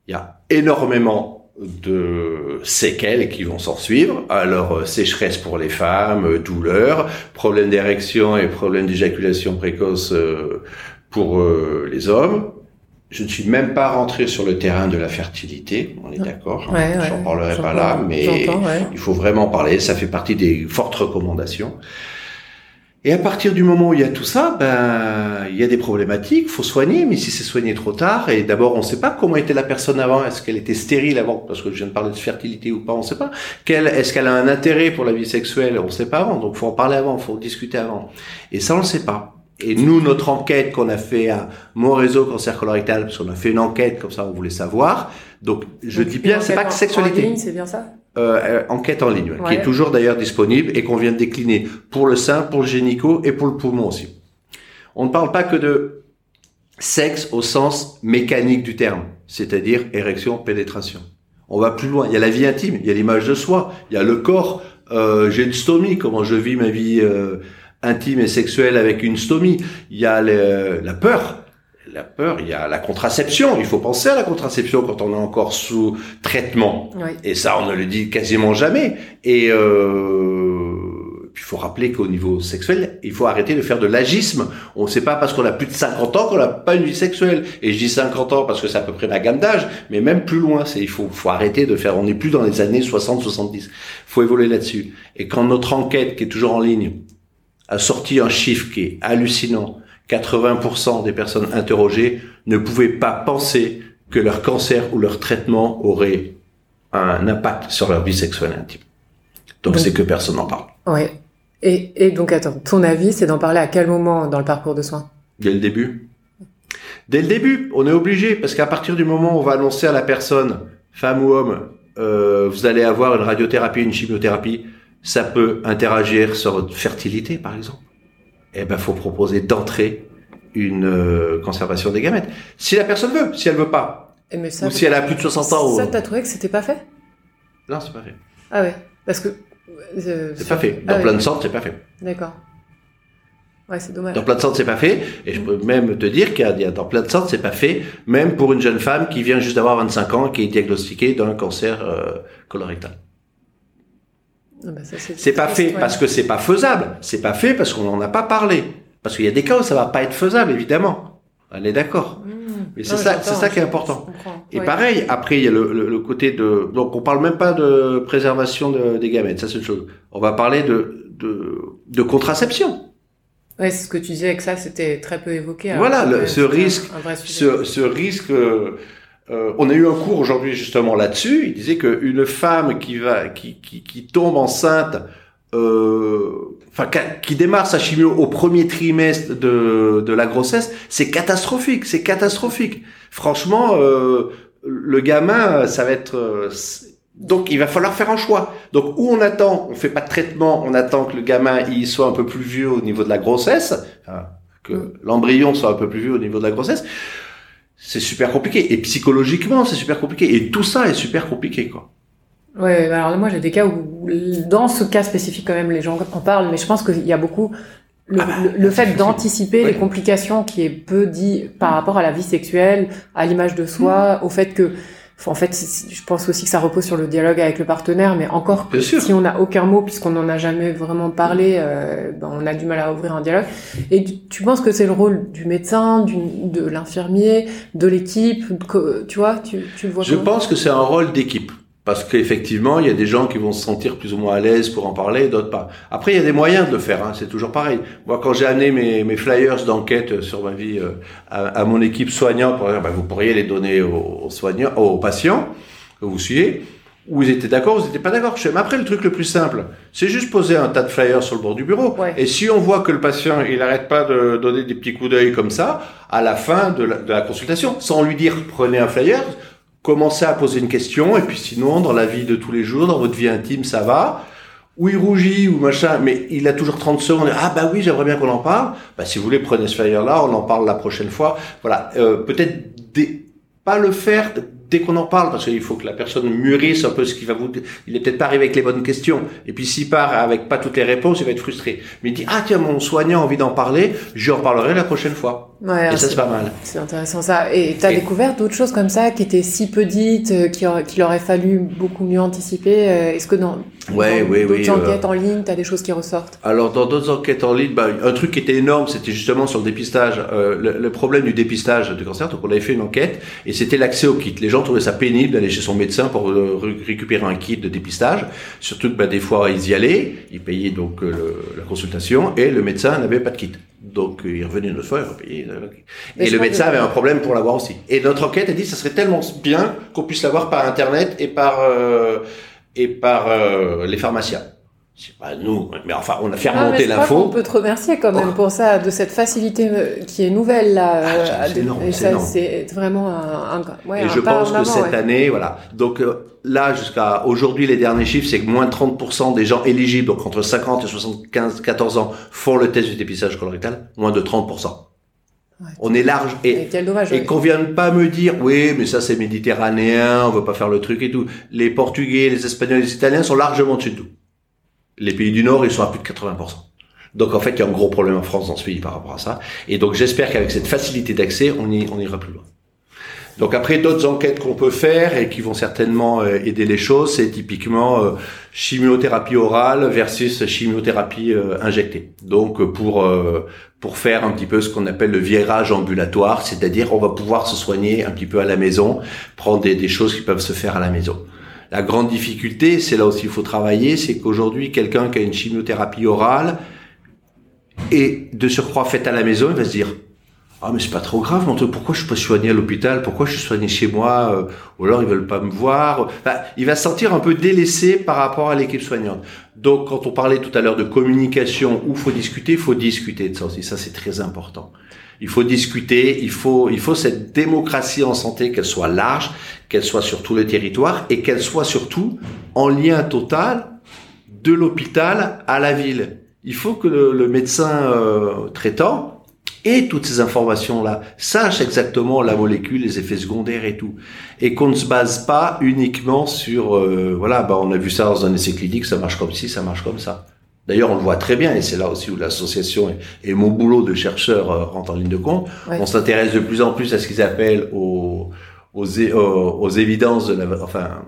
S2: Il y a énormément de séquelles qui vont s'en suivre. Alors, euh, sécheresse pour les femmes, euh, douleur, problème d'érection et problème d'éjaculation précoce euh, pour les hommes. Je ne suis même pas rentré sur le terrain de la fertilité, on est d'accord. hein.
S1: Ouais,
S2: J'en
S1: ouais.
S2: parlerai pas là, mais
S1: ouais.
S2: il faut vraiment en parler. Ça fait partie des fortes recommandations. Et à partir du moment où il y a tout ça, ben, il y a des problématiques, faut soigner, mais si c'est soigné trop tard, et d'abord, on ne sait pas comment était la personne avant, est-ce qu'elle était stérile avant, parce que je viens de parler de fertilité ou pas, on ne sait pas. Quelle, est-ce qu'elle a un intérêt pour la vie sexuelle, on ne sait pas avant, donc faut en parler avant, faut en discuter avant. Et ça, on ne sait pas. Et nous, notre enquête qu'on a fait à mon réseau cancer colorectal, parce qu'on a fait une enquête comme ça, on voulait savoir. Donc, je
S1: Donc,
S2: dis bien, c'est pas que sexualité
S1: c'est bien ça?
S2: Euh, euh, enquête en ligne, ouais, qui est toujours d'ailleurs disponible et qu'on vient de décliner pour le sein, pour le génico et pour le poumon aussi. On ne parle pas que de sexe au sens mécanique du terme, c'est-à-dire érection, pénétration. On va plus loin. Il y a la vie intime, il y a l'image de soi, il y a le corps. Euh, J'ai une stomie, comment je vis ma vie euh, intime et sexuelle avec une stomie. Il y a le- la peur. La peur, il y a la contraception. Il faut penser à la contraception quand on est encore sous traitement.
S1: Oui.
S2: Et ça, on ne le dit quasiment jamais. Et euh, puis il faut rappeler qu'au niveau sexuel, il faut arrêter de faire de l'agisme. On ne sait pas parce qu'on a plus de 50 ans qu'on n'a pas une vie sexuelle. Et je dis 50 ans parce que c'est à peu près ma gamme d'âge, mais même plus loin. C'est il faut, faut arrêter de faire. On n'est plus dans les années 60-70. Il faut évoluer là-dessus. Et quand notre enquête, qui est toujours en ligne, a sorti un chiffre qui est hallucinant, 80% des personnes interrogées ne pouvaient pas penser que leur cancer ou leur traitement aurait un impact sur leur vie sexuelle intime. Donc c'est que personne n'en parle.
S1: Ouais. Et, et donc, attends, ton avis, c'est d'en parler à quel moment dans le parcours de soins?
S2: Dès le début. Dès le début, on est obligé, parce qu'à partir du moment où on va annoncer à la personne, femme ou homme, euh, vous allez avoir une radiothérapie, une chimiothérapie, ça peut interagir sur votre fertilité, par exemple. Eh ben, faut proposer d'entrée une euh, conservation des gamètes. Si la personne veut, si elle veut pas,
S1: Eh, mais ça,
S2: ou si elle a plus de 60 ans,
S1: ça,
S2: ou...
S1: t'as trouvé que c'était pas fait?
S2: Non, c'est pas fait.
S1: Ah ouais, parce que... euh,
S2: C'est pas fait. Dans
S1: Ah
S2: plein
S1: ouais,
S2: de centres, c'est pas fait.
S1: D'accord. Ouais, c'est dommage.
S2: Dans plein de centres, c'est pas fait. Et je peux même te dire qu'il y a- il y a dans plein de centres, c'est pas fait, même pour une jeune femme qui vient juste d'avoir 25 ans, qui est diagnostiquée d'un cancer euh, colorectal.
S1: Ah bah,
S2: C'est pas fait
S1: ouais.
S2: parce que c'est pas faisable. C'est pas fait parce qu'on n'en a pas parlé. Parce qu'il y a des cas où ça va pas être faisable, évidemment. On est d'accord.
S1: Mmh.
S2: Mais c'est ça- c'est ça qui est important. Et
S1: Ouais.
S2: pareil, après, il y a le, le- le côté de... Donc, on parle même pas de préservation de- des gamètes, ça c'est une chose. On va parler de, de, de contraception.
S1: Ouais, c'est ce que tu disais que ça, c'était très peu évoqué. alors
S2: Voilà, le- ce risque,
S1: un vrai sujet.
S2: ce, ce risque. Euh, on a eu un cours aujourd'hui justement là-dessus. Il disait qu'une femme qui va, qui, qui, qui tombe enceinte, euh, enfin qui, démarre sa chimio au premier trimestre de, de la grossesse, c'est catastrophique, c'est catastrophique. Franchement, euh, le gamin, ça va être. euh, donc il va falloir faire un choix. Donc où on attend, on fait pas de traitement, on attend que le gamin il soit un peu plus vieux au niveau de la grossesse, enfin, que
S1: Mm.
S2: l'embryon soit un peu plus vieux au niveau de la grossesse. C'est super compliqué. Et psychologiquement, c'est super compliqué. Et tout ça est super compliqué, quoi.
S1: Ouais, bah alors moi j'ai des cas où, dans ce cas spécifique quand même, les gens en parlent, mais je pense qu'il y a beaucoup le,
S2: Ah bah,
S1: le- le fait d'anticiper les complications qui est peu dit par rapport à la vie sexuelle, à l'image de soi, au fait que, en fait, je pense aussi que ça repose sur le dialogue avec le partenaire, mais encore
S2: Bien sûr.
S1: si on n'a aucun mot puisqu'on n'en a jamais vraiment parlé, euh, ben, on a du mal à ouvrir un dialogue. Et tu, tu penses que c'est le rôle du médecin, du, de l'infirmier, de l'équipe, tu vois, tu, tu le vois
S2: Je pense que c'est un rôle d'équipe. Parce qu'effectivement, il y a des gens qui vont se sentir plus ou moins à l'aise pour en parler, d'autres pas. Après, il y a des moyens de le faire, hein, c'est toujours pareil. Moi, quand j'ai amené mes, mes flyers d'enquête sur ma vie euh, à, à mon équipe soignante, pour dire, bah, vous pourriez les donner aux, aux soignants, aux patients que vous suivez, ou ils étaient d'accord, ou ils n'étaient pas d'accord. Mais après, le truc le plus simple, c'est juste poser un tas de flyers sur le bord du bureau. Et si on voit que le patient, il n'arrête pas de donner des petits coups d'œil comme ça, à la fin de la, de la, consultation, sans lui dire prenez un flyer, commencez à poser une question, et puis sinon, dans la vie de tous les jours, dans votre vie intime, ça va. Ou il rougit ou machin, mais il a toujours 30 secondes. Ah bah oui, j'aimerais bien qu'on en parle. Bah si vous voulez, prenez ce flyer-là, on en parle la prochaine fois. Voilà, euh, peut-être pas le faire dès qu'on en parle, parce qu'il faut que la personne mûrisse un peu ce qu'il va vous. Il est peut-être pas arrivé avec les bonnes questions. Et puis s'il part avec pas toutes les réponses, il va être frustré. Mais il dit ah tiens mon soignant a envie d'en parler, je en parlerai la prochaine fois. Ouais, et ça c'est pas mal.
S1: C'est intéressant ça. Et tu as découvert d'autres choses comme ça qui étaient si peu dites, euh, qu'il aurait fallu beaucoup mieux anticiper. Euh, est-ce que dans,
S2: ouais,
S1: dans
S2: oui,
S1: d'autres
S2: oui,
S1: enquêtes euh... en ligne, tu as des choses qui ressortent?
S2: Alors dans d'autres enquêtes en ligne, bah, un truc qui était énorme, c'était justement sur le dépistage, euh, le, le, problème du dépistage du cancer. Donc on avait fait une enquête et c'était l'accès au kit. Les gens trouvaient ça pénible d'aller chez son médecin pour euh, récupérer un kit de dépistage. Surtout que bah, des fois ils y allaient, ils payaient donc la consultation et le médecin n'avait pas de kit. Donc il revenait une autre fois. Et le médecin avait un problème pour l'avoir aussi. Et notre enquête a dit que ça serait tellement bien qu'on puisse l'avoir par internet et par euh, et par euh, les pharmaciens c'est pas nous, mais enfin, on a fait ah, remonter l'info.
S1: On peut te remercier quand même oh. pour ça, de cette facilité euh, qui est nouvelle là.
S2: Ah, c'est énorme,
S1: c'est vraiment un, un
S2: ouais, Et je pense que cette année, voilà. Donc euh, là, jusqu'à aujourd'hui, les derniers chiffres, c'est que moins de 30% des gens éligibles, donc entre 50 et 75, 14 ans, font le test du dépistage colorectal. Moins de 30%. Ouais. On est large et, et, dommage, et qu'on vienne pas me dire oui mais ça c'est méditerranéen on veut pas faire le truc et tout les portugais les espagnols les italiens sont largement dessus de tout les pays du Nord, ils sont à plus de 80%. Donc en fait, il y a un gros problème en France dans ce pays par rapport à ça. Et donc j'espère qu'avec cette facilité d'accès, on, on ira plus loin. Donc après, d'autres enquêtes qu'on peut faire et qui vont certainement euh, aider les choses, c'est typiquement euh, chimiothérapie orale versus chimiothérapie euh, injectée. Donc pour pour faire un petit peu ce qu'on appelle le virage ambulatoire, c'est-à-dire on va pouvoir se soigner un petit peu à la maison, prendre des, des choses qui peuvent se faire à la maison. La grande difficulté, c'est là aussi il faut travailler, c'est qu'aujourd'hui, quelqu'un qui a une chimiothérapie orale et de surcroît faite à la maison, il va se dire ah mais c'est pas trop grave mon truc pourquoi je suis pas soigné à l'hôpital? Pourquoi je suis soigné chez moi? Euh, ou alors ils veulent pas me voir il va se sentir un peu délaissé par rapport à l'équipe soignante. Donc quand on parlait tout à l'heure de communication où faut discuter? Il faut discuter de ça aussi. Ça c'est très important il faut discuter, il faut, il faut cette démocratie en santé qu'elle soit large, qu'elle soit sur tout le territoire et qu'elle soit surtout en lien total de l'hôpital à la ville. Il faut que le, le médecin euh, traitant ait toutes ces informations-là, sache exactement la molécule, les effets secondaires et tout, et qu'on ne se base pas uniquement sur, euh, voilà, bah on a vu ça dans un essai clinique, ça marche comme ci, ça marche comme ça. D'ailleurs, on le voit très bien, et c'est là aussi où l'association et, mon boulot de chercheur euh, rentrent en ligne de compte. On s'intéresse de plus en plus à ce qu'ils appellent aux, aux, aux, évidences de la, enfin,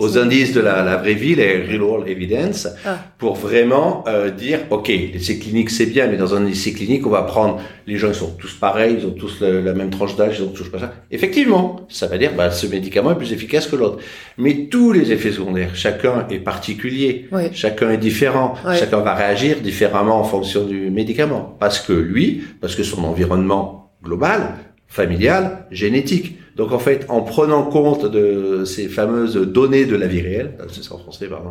S2: aux, indices de la, la, vraie vie, les real world evidence, ah. pour vraiment euh, dire, ok, l'essai clinique c'est bien, mais dans un essai clinique, on va prendre, les gens ils sont tous pareils, ils ont tous la, même tranche d'âge, ils ont tous pas ça. Effectivement, ça veut dire, bah, ce médicament est plus efficace que l'autre. Mais tous les effets secondaires, chacun est particulier, chacun est différent, chacun va réagir différemment en fonction du médicament, parce que lui, parce que son environnement global, familial, génétique. Donc en fait, en prenant compte de ces fameuses données de la vie réelle, c'est ça en français, pardon,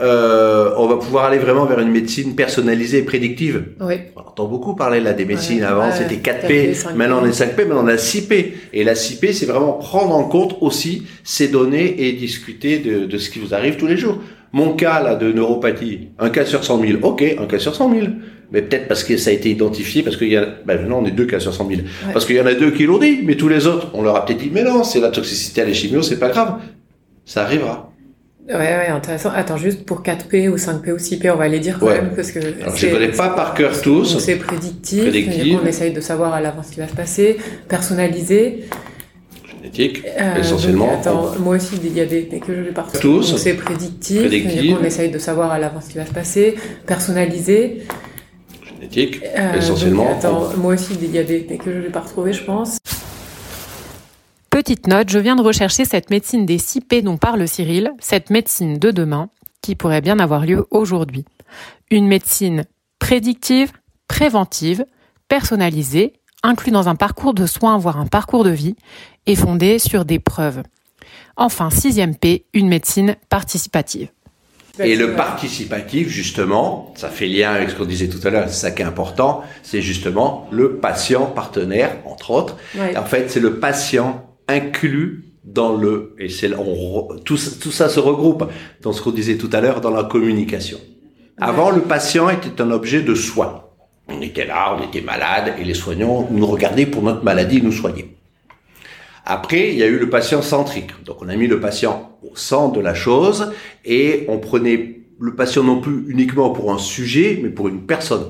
S2: euh, on va pouvoir aller vraiment vers une médecine personnalisée et prédictive.
S1: Oui.
S2: On entend beaucoup parler là des médecines. Avant, c'était 4P, maintenant on est 5P, maintenant on a 6P. Et la 6P, c'est vraiment prendre en compte aussi ces données et discuter de, de ce qui vous arrive tous les jours. Mon cas là de neuropathie, un cas sur 100 000, ok, un cas sur 100 000 mais peut-être parce que ça a été identifié, parce qu'il y a, ben non, on est deux sur 100 000. Parce qu'il y en a deux qui l'ont dit, mais tous les autres, on leur a peut-être dit, mais non, c'est la toxicité à les chimios, c'est pas grave. Ça arrivera.
S1: Ouais, ouais, intéressant. Attends, juste pour 4P ou 5P ou 6P, on va les dire quand même, parce que.
S2: Alors, je connais pas par cœur tous.
S1: C'est prédictif. prédictif. On essaye de savoir à l'avance ce qui va se passer. Personnalisé.
S2: Génétique, euh, essentiellement.
S1: attends, moi aussi des diabètes, mais que je vais partout.
S2: Tous.
S1: C'est prédictif. prédictif. On essaye de savoir à l'avance ce qui va se passer. Personnalisé.
S2: Euh, essentiellement.
S1: attends, moi aussi des diabètes, mais que je ne vais pas retrouver, je pense.
S3: Petite note, je viens de rechercher cette médecine des 6P dont parle Cyril, cette médecine de demain, qui pourrait bien avoir lieu aujourd'hui. Une médecine prédictive, préventive, personnalisée, inclue dans un parcours de soins, voire un parcours de vie, et fondée sur des preuves.
S1: Enfin, sixième P, une médecine participative.
S2: Et le participatif, justement, ça fait lien avec ce qu'on disait tout à l'heure, c'est ça qui est important, c'est justement le patient partenaire, entre autres. En fait, c'est le patient inclus dans le, et c'est, on, tout, tout ça se regroupe dans ce qu'on disait tout à l'heure dans la communication. Avant, le patient était un objet de soin. On était là, on était malade, et les soignants nous regardaient pour notre maladie et nous soignaient. Après, il y a eu le patient centrique. Donc, on a mis le patient au centre de la chose et on prenait le patient non plus uniquement pour un sujet, mais pour une personne.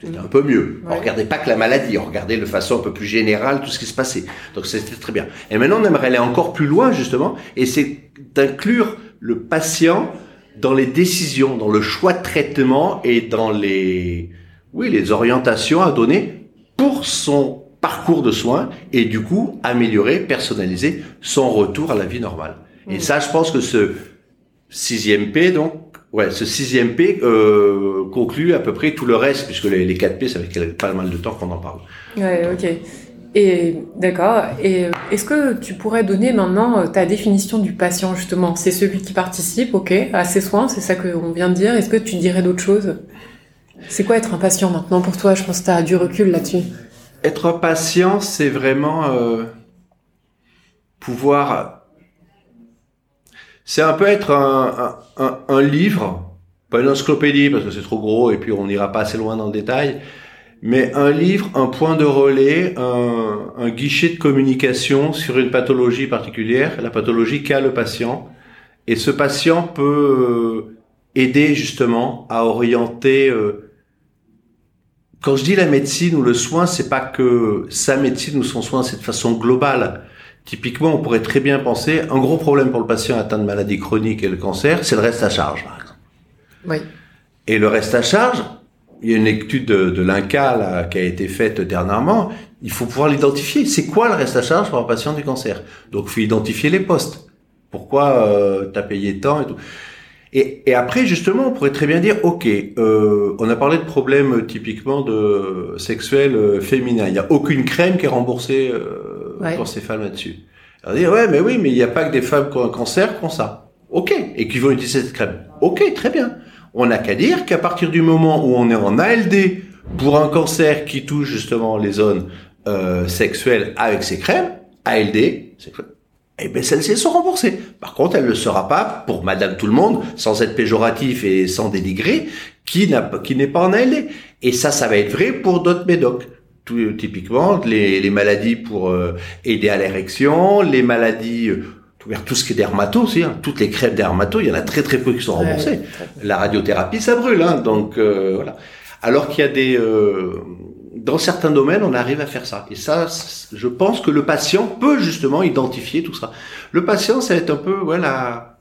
S2: C'était un peu mieux. On regardait pas que la maladie, on regardait de façon un peu plus générale tout ce qui se passait. Donc c'était très bien. Et maintenant, on aimerait aller encore plus loin, justement, et c'est d'inclure le patient dans les décisions, dans le choix de traitement et dans les, oui, les orientations à donner pour son parcours de soins et du coup améliorer, personnaliser son retour à la vie normale. Et ça, je pense que ce sixième P, donc, ouais, ce sixième P euh, conclut à peu près tout le reste, puisque les, les 4 P, ça fait pas mal de temps qu'on en parle.
S3: Ouais, ok. Et d'accord. Et est-ce que tu pourrais donner maintenant euh, ta définition du patient justement? C'est celui qui participe, ok, à ses soins, c'est ça qu'on vient de dire. Est-ce que tu dirais d'autres choses? C'est quoi être un patient maintenant pour toi? Je pense que tu as du recul là-dessus.
S2: Être patient, c'est vraiment euh, pouvoir. C'est un peu être un, un, un, livre, pas une encyclopédie parce que c'est trop gros et puis on n'ira pas assez loin dans le détail, mais un livre, un point de relais, un, un, guichet de communication sur une pathologie particulière, la pathologie qu'a le patient. Et ce patient peut euh, aider justement à orienter. Euh, quand je dis la médecine ou le soin, c'est pas que sa médecine ou son soin, c'est de façon globale. Typiquement, on pourrait très bien penser, un gros problème pour le patient atteint de maladie chronique et le cancer, c'est le reste à charge, par exemple.
S3: Oui.
S2: Et le reste à charge, il y a une étude de, de l'INCA qui a été faite dernièrement. Il faut pouvoir l'identifier. C'est quoi le reste à charge pour un patient du cancer? Donc, il faut identifier les postes. Pourquoi euh, tu as payé tant et tout. Et, et, après, justement, on pourrait très bien dire, ok, euh, on a parlé de problèmes typiquement de sexuels euh, féminins. Il n'y a aucune crème qui est remboursée euh, pour ces femmes là-dessus. Alors dire, ouais, mais oui, mais il n'y a pas que des femmes qui ont un cancer qui ont ça. Ok, et qui vont utiliser cette crème. Ok, très bien. On n'a qu'à dire qu'à partir du moment où on est en ALD pour un cancer qui touche justement les zones euh, sexuelles avec ces crèmes, ALD, eh bien celles-ci sont remboursées. Par contre, elle ne le sera pas pour Madame tout le monde, sans être péjoratif et sans dénigrer, qui n'a qui n'est pas en ALD. Et ça, ça va être vrai pour d'autres médocs. Tout, typiquement, les, les maladies pour euh, aider à l'érection, les maladies euh, tout ce qui est dermato aussi, hein. toutes les crèmes dermato, il y en a très très peu qui sont remboursées. La radiothérapie, ça brûle, hein, donc euh, voilà. Alors qu'il y a des, euh, dans certains domaines, on arrive à faire ça. Et ça, je pense que le patient peut justement identifier tout ça. Le patient, ça va être un peu, voilà,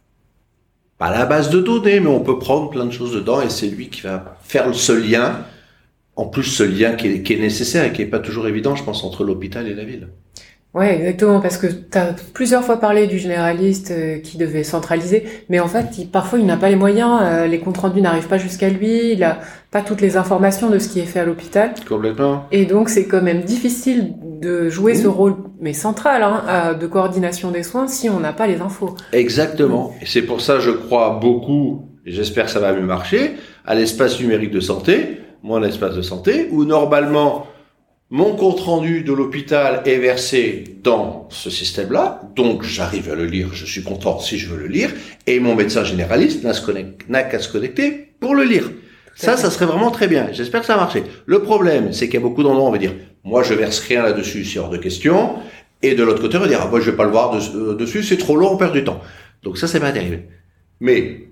S2: pas la base de données, mais on peut prendre plein de choses dedans et c'est lui qui va faire ce lien. En plus, ce lien qui est, qui est nécessaire et qui est pas toujours évident, je pense, entre l'hôpital et la ville.
S3: Ouais, exactement, parce que tu as plusieurs fois parlé du généraliste euh, qui devait centraliser, mais en fait, il, parfois, il n'a pas les moyens, euh, les comptes rendus n'arrivent pas jusqu'à lui, il a pas toutes les informations de ce qui est fait à l'hôpital.
S2: Complètement.
S3: Et donc, c'est quand même difficile de jouer ce rôle, mais central, hein, de coordination des soins si on n'a pas les infos.
S2: Exactement. Et c'est pour ça, je crois beaucoup, et j'espère que ça va mieux marcher, à l'espace numérique de santé, mon espace de santé, où normalement, mon compte rendu de l'hôpital est versé dans ce système-là, donc j'arrive à le lire, je suis content si je veux le lire, et mon médecin généraliste n'a qu'à se connecter pour le lire. Ça, ça serait vraiment très bien. J'espère que ça marcher. Le problème, c'est qu'il y a beaucoup d'endroits, on va dire, moi je verse rien là-dessus, c'est hors de question, et de l'autre côté, on va dire, ah, moi je vais pas le voir euh, dessus, c'est trop long, on perd du temps. Donc ça, c'est pas terrible. Mais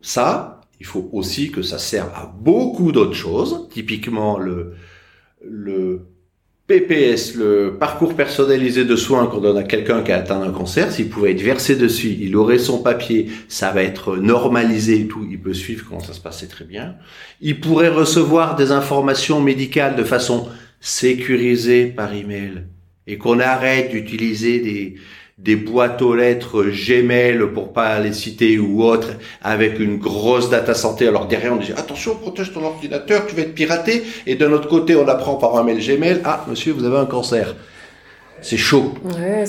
S2: ça, il faut aussi que ça serve à beaucoup d'autres choses, typiquement le, le PPS, le parcours personnalisé de soins qu'on donne à quelqu'un qui a atteint un cancer, s'il pouvait être versé dessus, il aurait son papier, ça va être normalisé et tout, il peut suivre comment ça se passait très bien. Il pourrait recevoir des informations médicales de façon sécurisée par email et qu'on arrête d'utiliser des, des boîtes aux lettres Gmail pour pas les citer ou autres avec une grosse data santé. Alors derrière on dit attention protège ton ordinateur, tu vas être piraté. Et d'un autre côté on apprend par un mail Gmail ah monsieur vous avez un cancer. c'est chaud.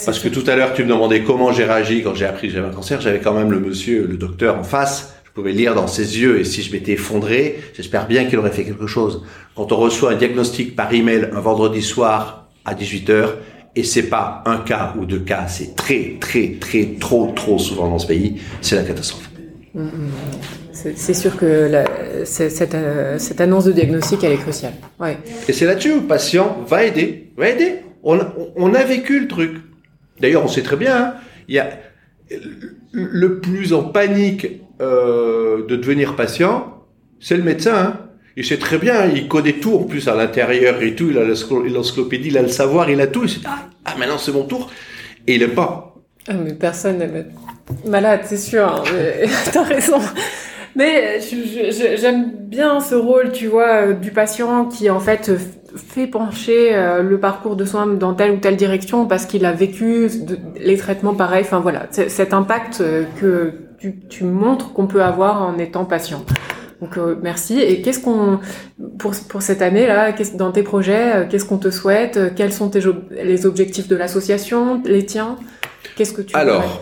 S2: Parce que tout à l'heure, tu me demandais comment j'ai réagi quand j'ai appris que j'avais un cancer. J'avais quand même le monsieur, le docteur en face. Je pouvais lire dans ses yeux et si je m'étais effondré, j'espère bien qu'il aurait fait quelque chose. Quand on reçoit un diagnostic par email un vendredi soir à 18h, et c'est pas un cas ou deux cas, c'est très, très, très, trop, trop souvent dans ce pays, c'est la catastrophe. Mm, mm,
S1: mm. C'est sûr que cette, euh, cette, annonce de diagnostic, elle est cruciale. Ouais.
S2: Et c'est là-dessus où le patient va aider, va aider on, a vécu le truc. D'ailleurs, on sait très bien, hein, il y a le plus en panique euh, de devenir patient, c'est le médecin. Hein. Il sait très bien, il connaît tout en plus à l'intérieur et tout, il a l'encyclopédie, il a le savoir, il a tout. Il se dit, ah, ah maintenant c'est mon tour. Et il n'aime pas.
S1: Ah, mais personne n'aime malade, c'est sûr. Hein, t'as raison. Mais j'aime bien ce rôle, tu vois, euh, du patient qui en fait fait pencher euh, le parcours de soins dans telle ou telle direction parce qu'il a vécu les traitements pareils. Enfin voilà, cet impact euh, que tu montres qu'on peut avoir en étant patient. Donc euh, merci. Et qu'est-ce qu'on pour pour cette année là, dans tes projets, qu'est-ce qu'on te souhaite Quels sont tes les objectifs de l'association, les tiens? Qu'est-ce que tu
S2: Alors.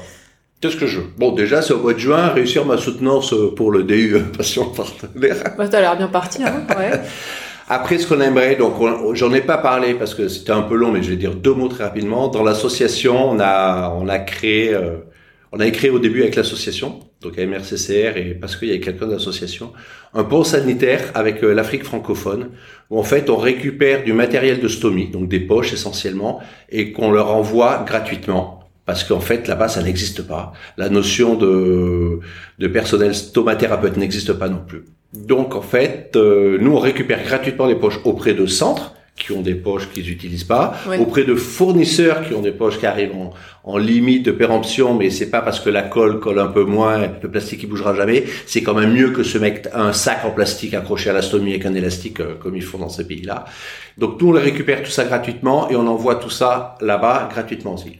S2: Qu'est-ce que je Bon, déjà, c'est au mois de juin, réussir ma soutenance pour le DU patient partenaire.
S1: Bah, t'as l'air bien parti, hein ouais.
S2: Après, ce qu'on aimerait, donc j'en ai pas parlé parce que c'était un peu long, mais je vais dire deux mots très rapidement. Dans l'association, on a on a créé, euh, on a créé au début avec l'association, donc MRCCR et parce qu'il y avait quelqu'un de l'association, un pont sanitaire avec euh, l'Afrique francophone où en fait on récupère du matériel de stomie, donc des poches essentiellement, et qu'on leur envoie gratuitement parce qu'en fait là-bas ça n'existe pas. La notion de, de personnel stomathérapeute n'existe pas non plus. Donc en fait, euh, nous on récupère gratuitement les poches auprès de centres qui ont des poches qu'ils n'utilisent pas, auprès de fournisseurs qui ont des poches qui arrivent en, en limite de péremption, mais c'est pas parce que la colle colle un peu moins, le plastique qui bougera jamais, c'est quand même mieux que se mettre un sac en plastique accroché à la stomie avec un élastique euh, comme ils font dans ces pays-là. Donc nous on les récupère tout ça gratuitement et on envoie tout ça là-bas gratuitement aussi.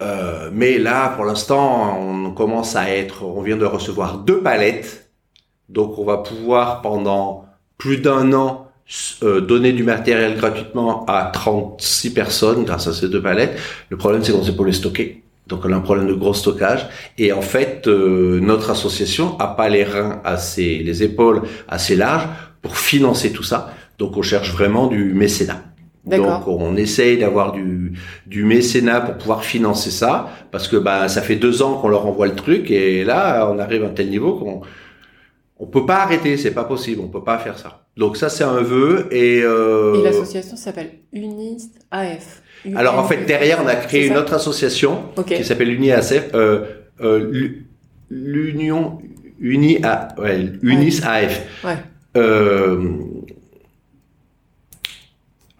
S2: Euh, mais là, pour l'instant, on commence à être, on vient de recevoir deux palettes donc on va pouvoir pendant plus d'un an euh, donner du matériel gratuitement à 36 personnes grâce à ces deux palettes. Le problème c'est qu'on ne sait pas les stocker. Donc on a un problème de gros stockage et en fait euh, notre association a pas les reins assez, les épaules assez larges pour financer tout ça. Donc on cherche vraiment du mécénat. Donc on essaye d'avoir du, du mécénat pour pouvoir financer ça parce que bah ça fait deux ans qu'on leur envoie le truc et là on arrive à un tel niveau qu'on on peut pas arrêter, c'est pas possible, on peut pas faire ça. Donc ça c'est un vœu et. Euh...
S1: Et l'association s'appelle UNIST AF.
S2: Alors en fait derrière on a créé une autre association qui s'appelle UNIASF, euh, euh, l'Union Uni A, ouais, Unis AF. Ouais.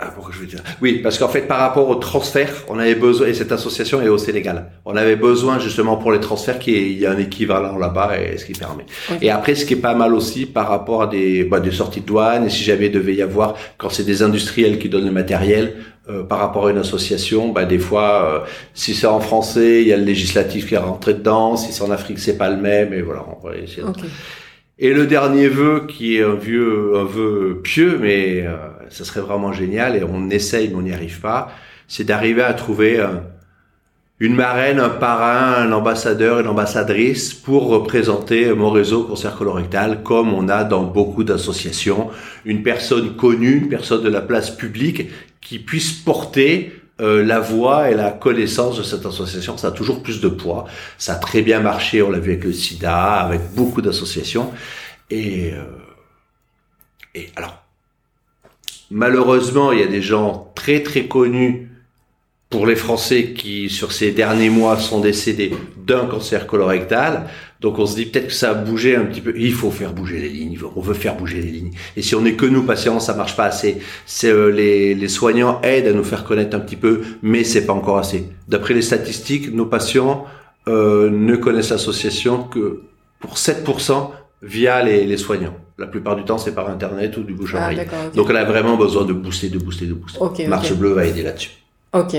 S2: Ah, pourquoi je veux dire? Oui, parce qu'en fait, par rapport au transfert, on avait besoin, et cette association est au Sénégal, on avait besoin justement pour les transferts qu'il y ait un équivalent là-bas, et ce qui permet. Et après, ce qui est pas mal aussi par rapport à des, bah, des sorties de douane, et si jamais devait y avoir, quand c'est des industriels qui donnent le matériel, euh, par rapport à une association, bah, des fois, euh, si c'est en français, il y a le législatif qui est rentré dedans, si c'est en Afrique, c'est pas le même, et voilà, on va essayer. Et le dernier vœu, qui est un vieux, un vœu pieux, mais euh, ça serait vraiment génial, et on essaye, mais on n'y arrive pas, c'est d'arriver à trouver une marraine, un parrain, un ambassadeur, une ambassadrice pour représenter mon réseau cancer colorectal, comme on a dans beaucoup d'associations, une personne connue, une personne de la place publique qui puisse porter euh, la voix et la connaissance de cette association, ça a toujours plus de poids. Ça a très bien marché, on l'a vu avec le SIDA, avec beaucoup d'associations. Et, euh, et alors, malheureusement, il y a des gens très très connus pour les Français qui, sur ces derniers mois, sont décédés d'un cancer colorectal. Donc on se dit peut-être que ça a bougé un petit peu. Il faut faire bouger les lignes. On veut faire bouger les lignes. Et si on n'est que nous patients, ça marche pas assez. C'est euh, les, les soignants aident à nous faire connaître un petit peu, mais c'est pas encore assez. D'après les statistiques, nos patients euh, ne connaissent l'association que pour 7% via les, les, soignants. La plupart du temps, c'est par Internet ou du bouche à ah. Donc, elle a vraiment besoin de booster, de booster, de booster. Marche Bleue va aider là-dessus.
S1: Ok.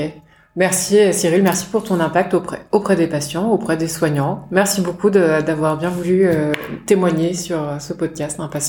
S1: Merci Cyril, merci pour ton impact auprès, auprès des patients, auprès des soignants. Merci beaucoup d'avoir bien voulu euh, témoigner sur ce podcast Un patient.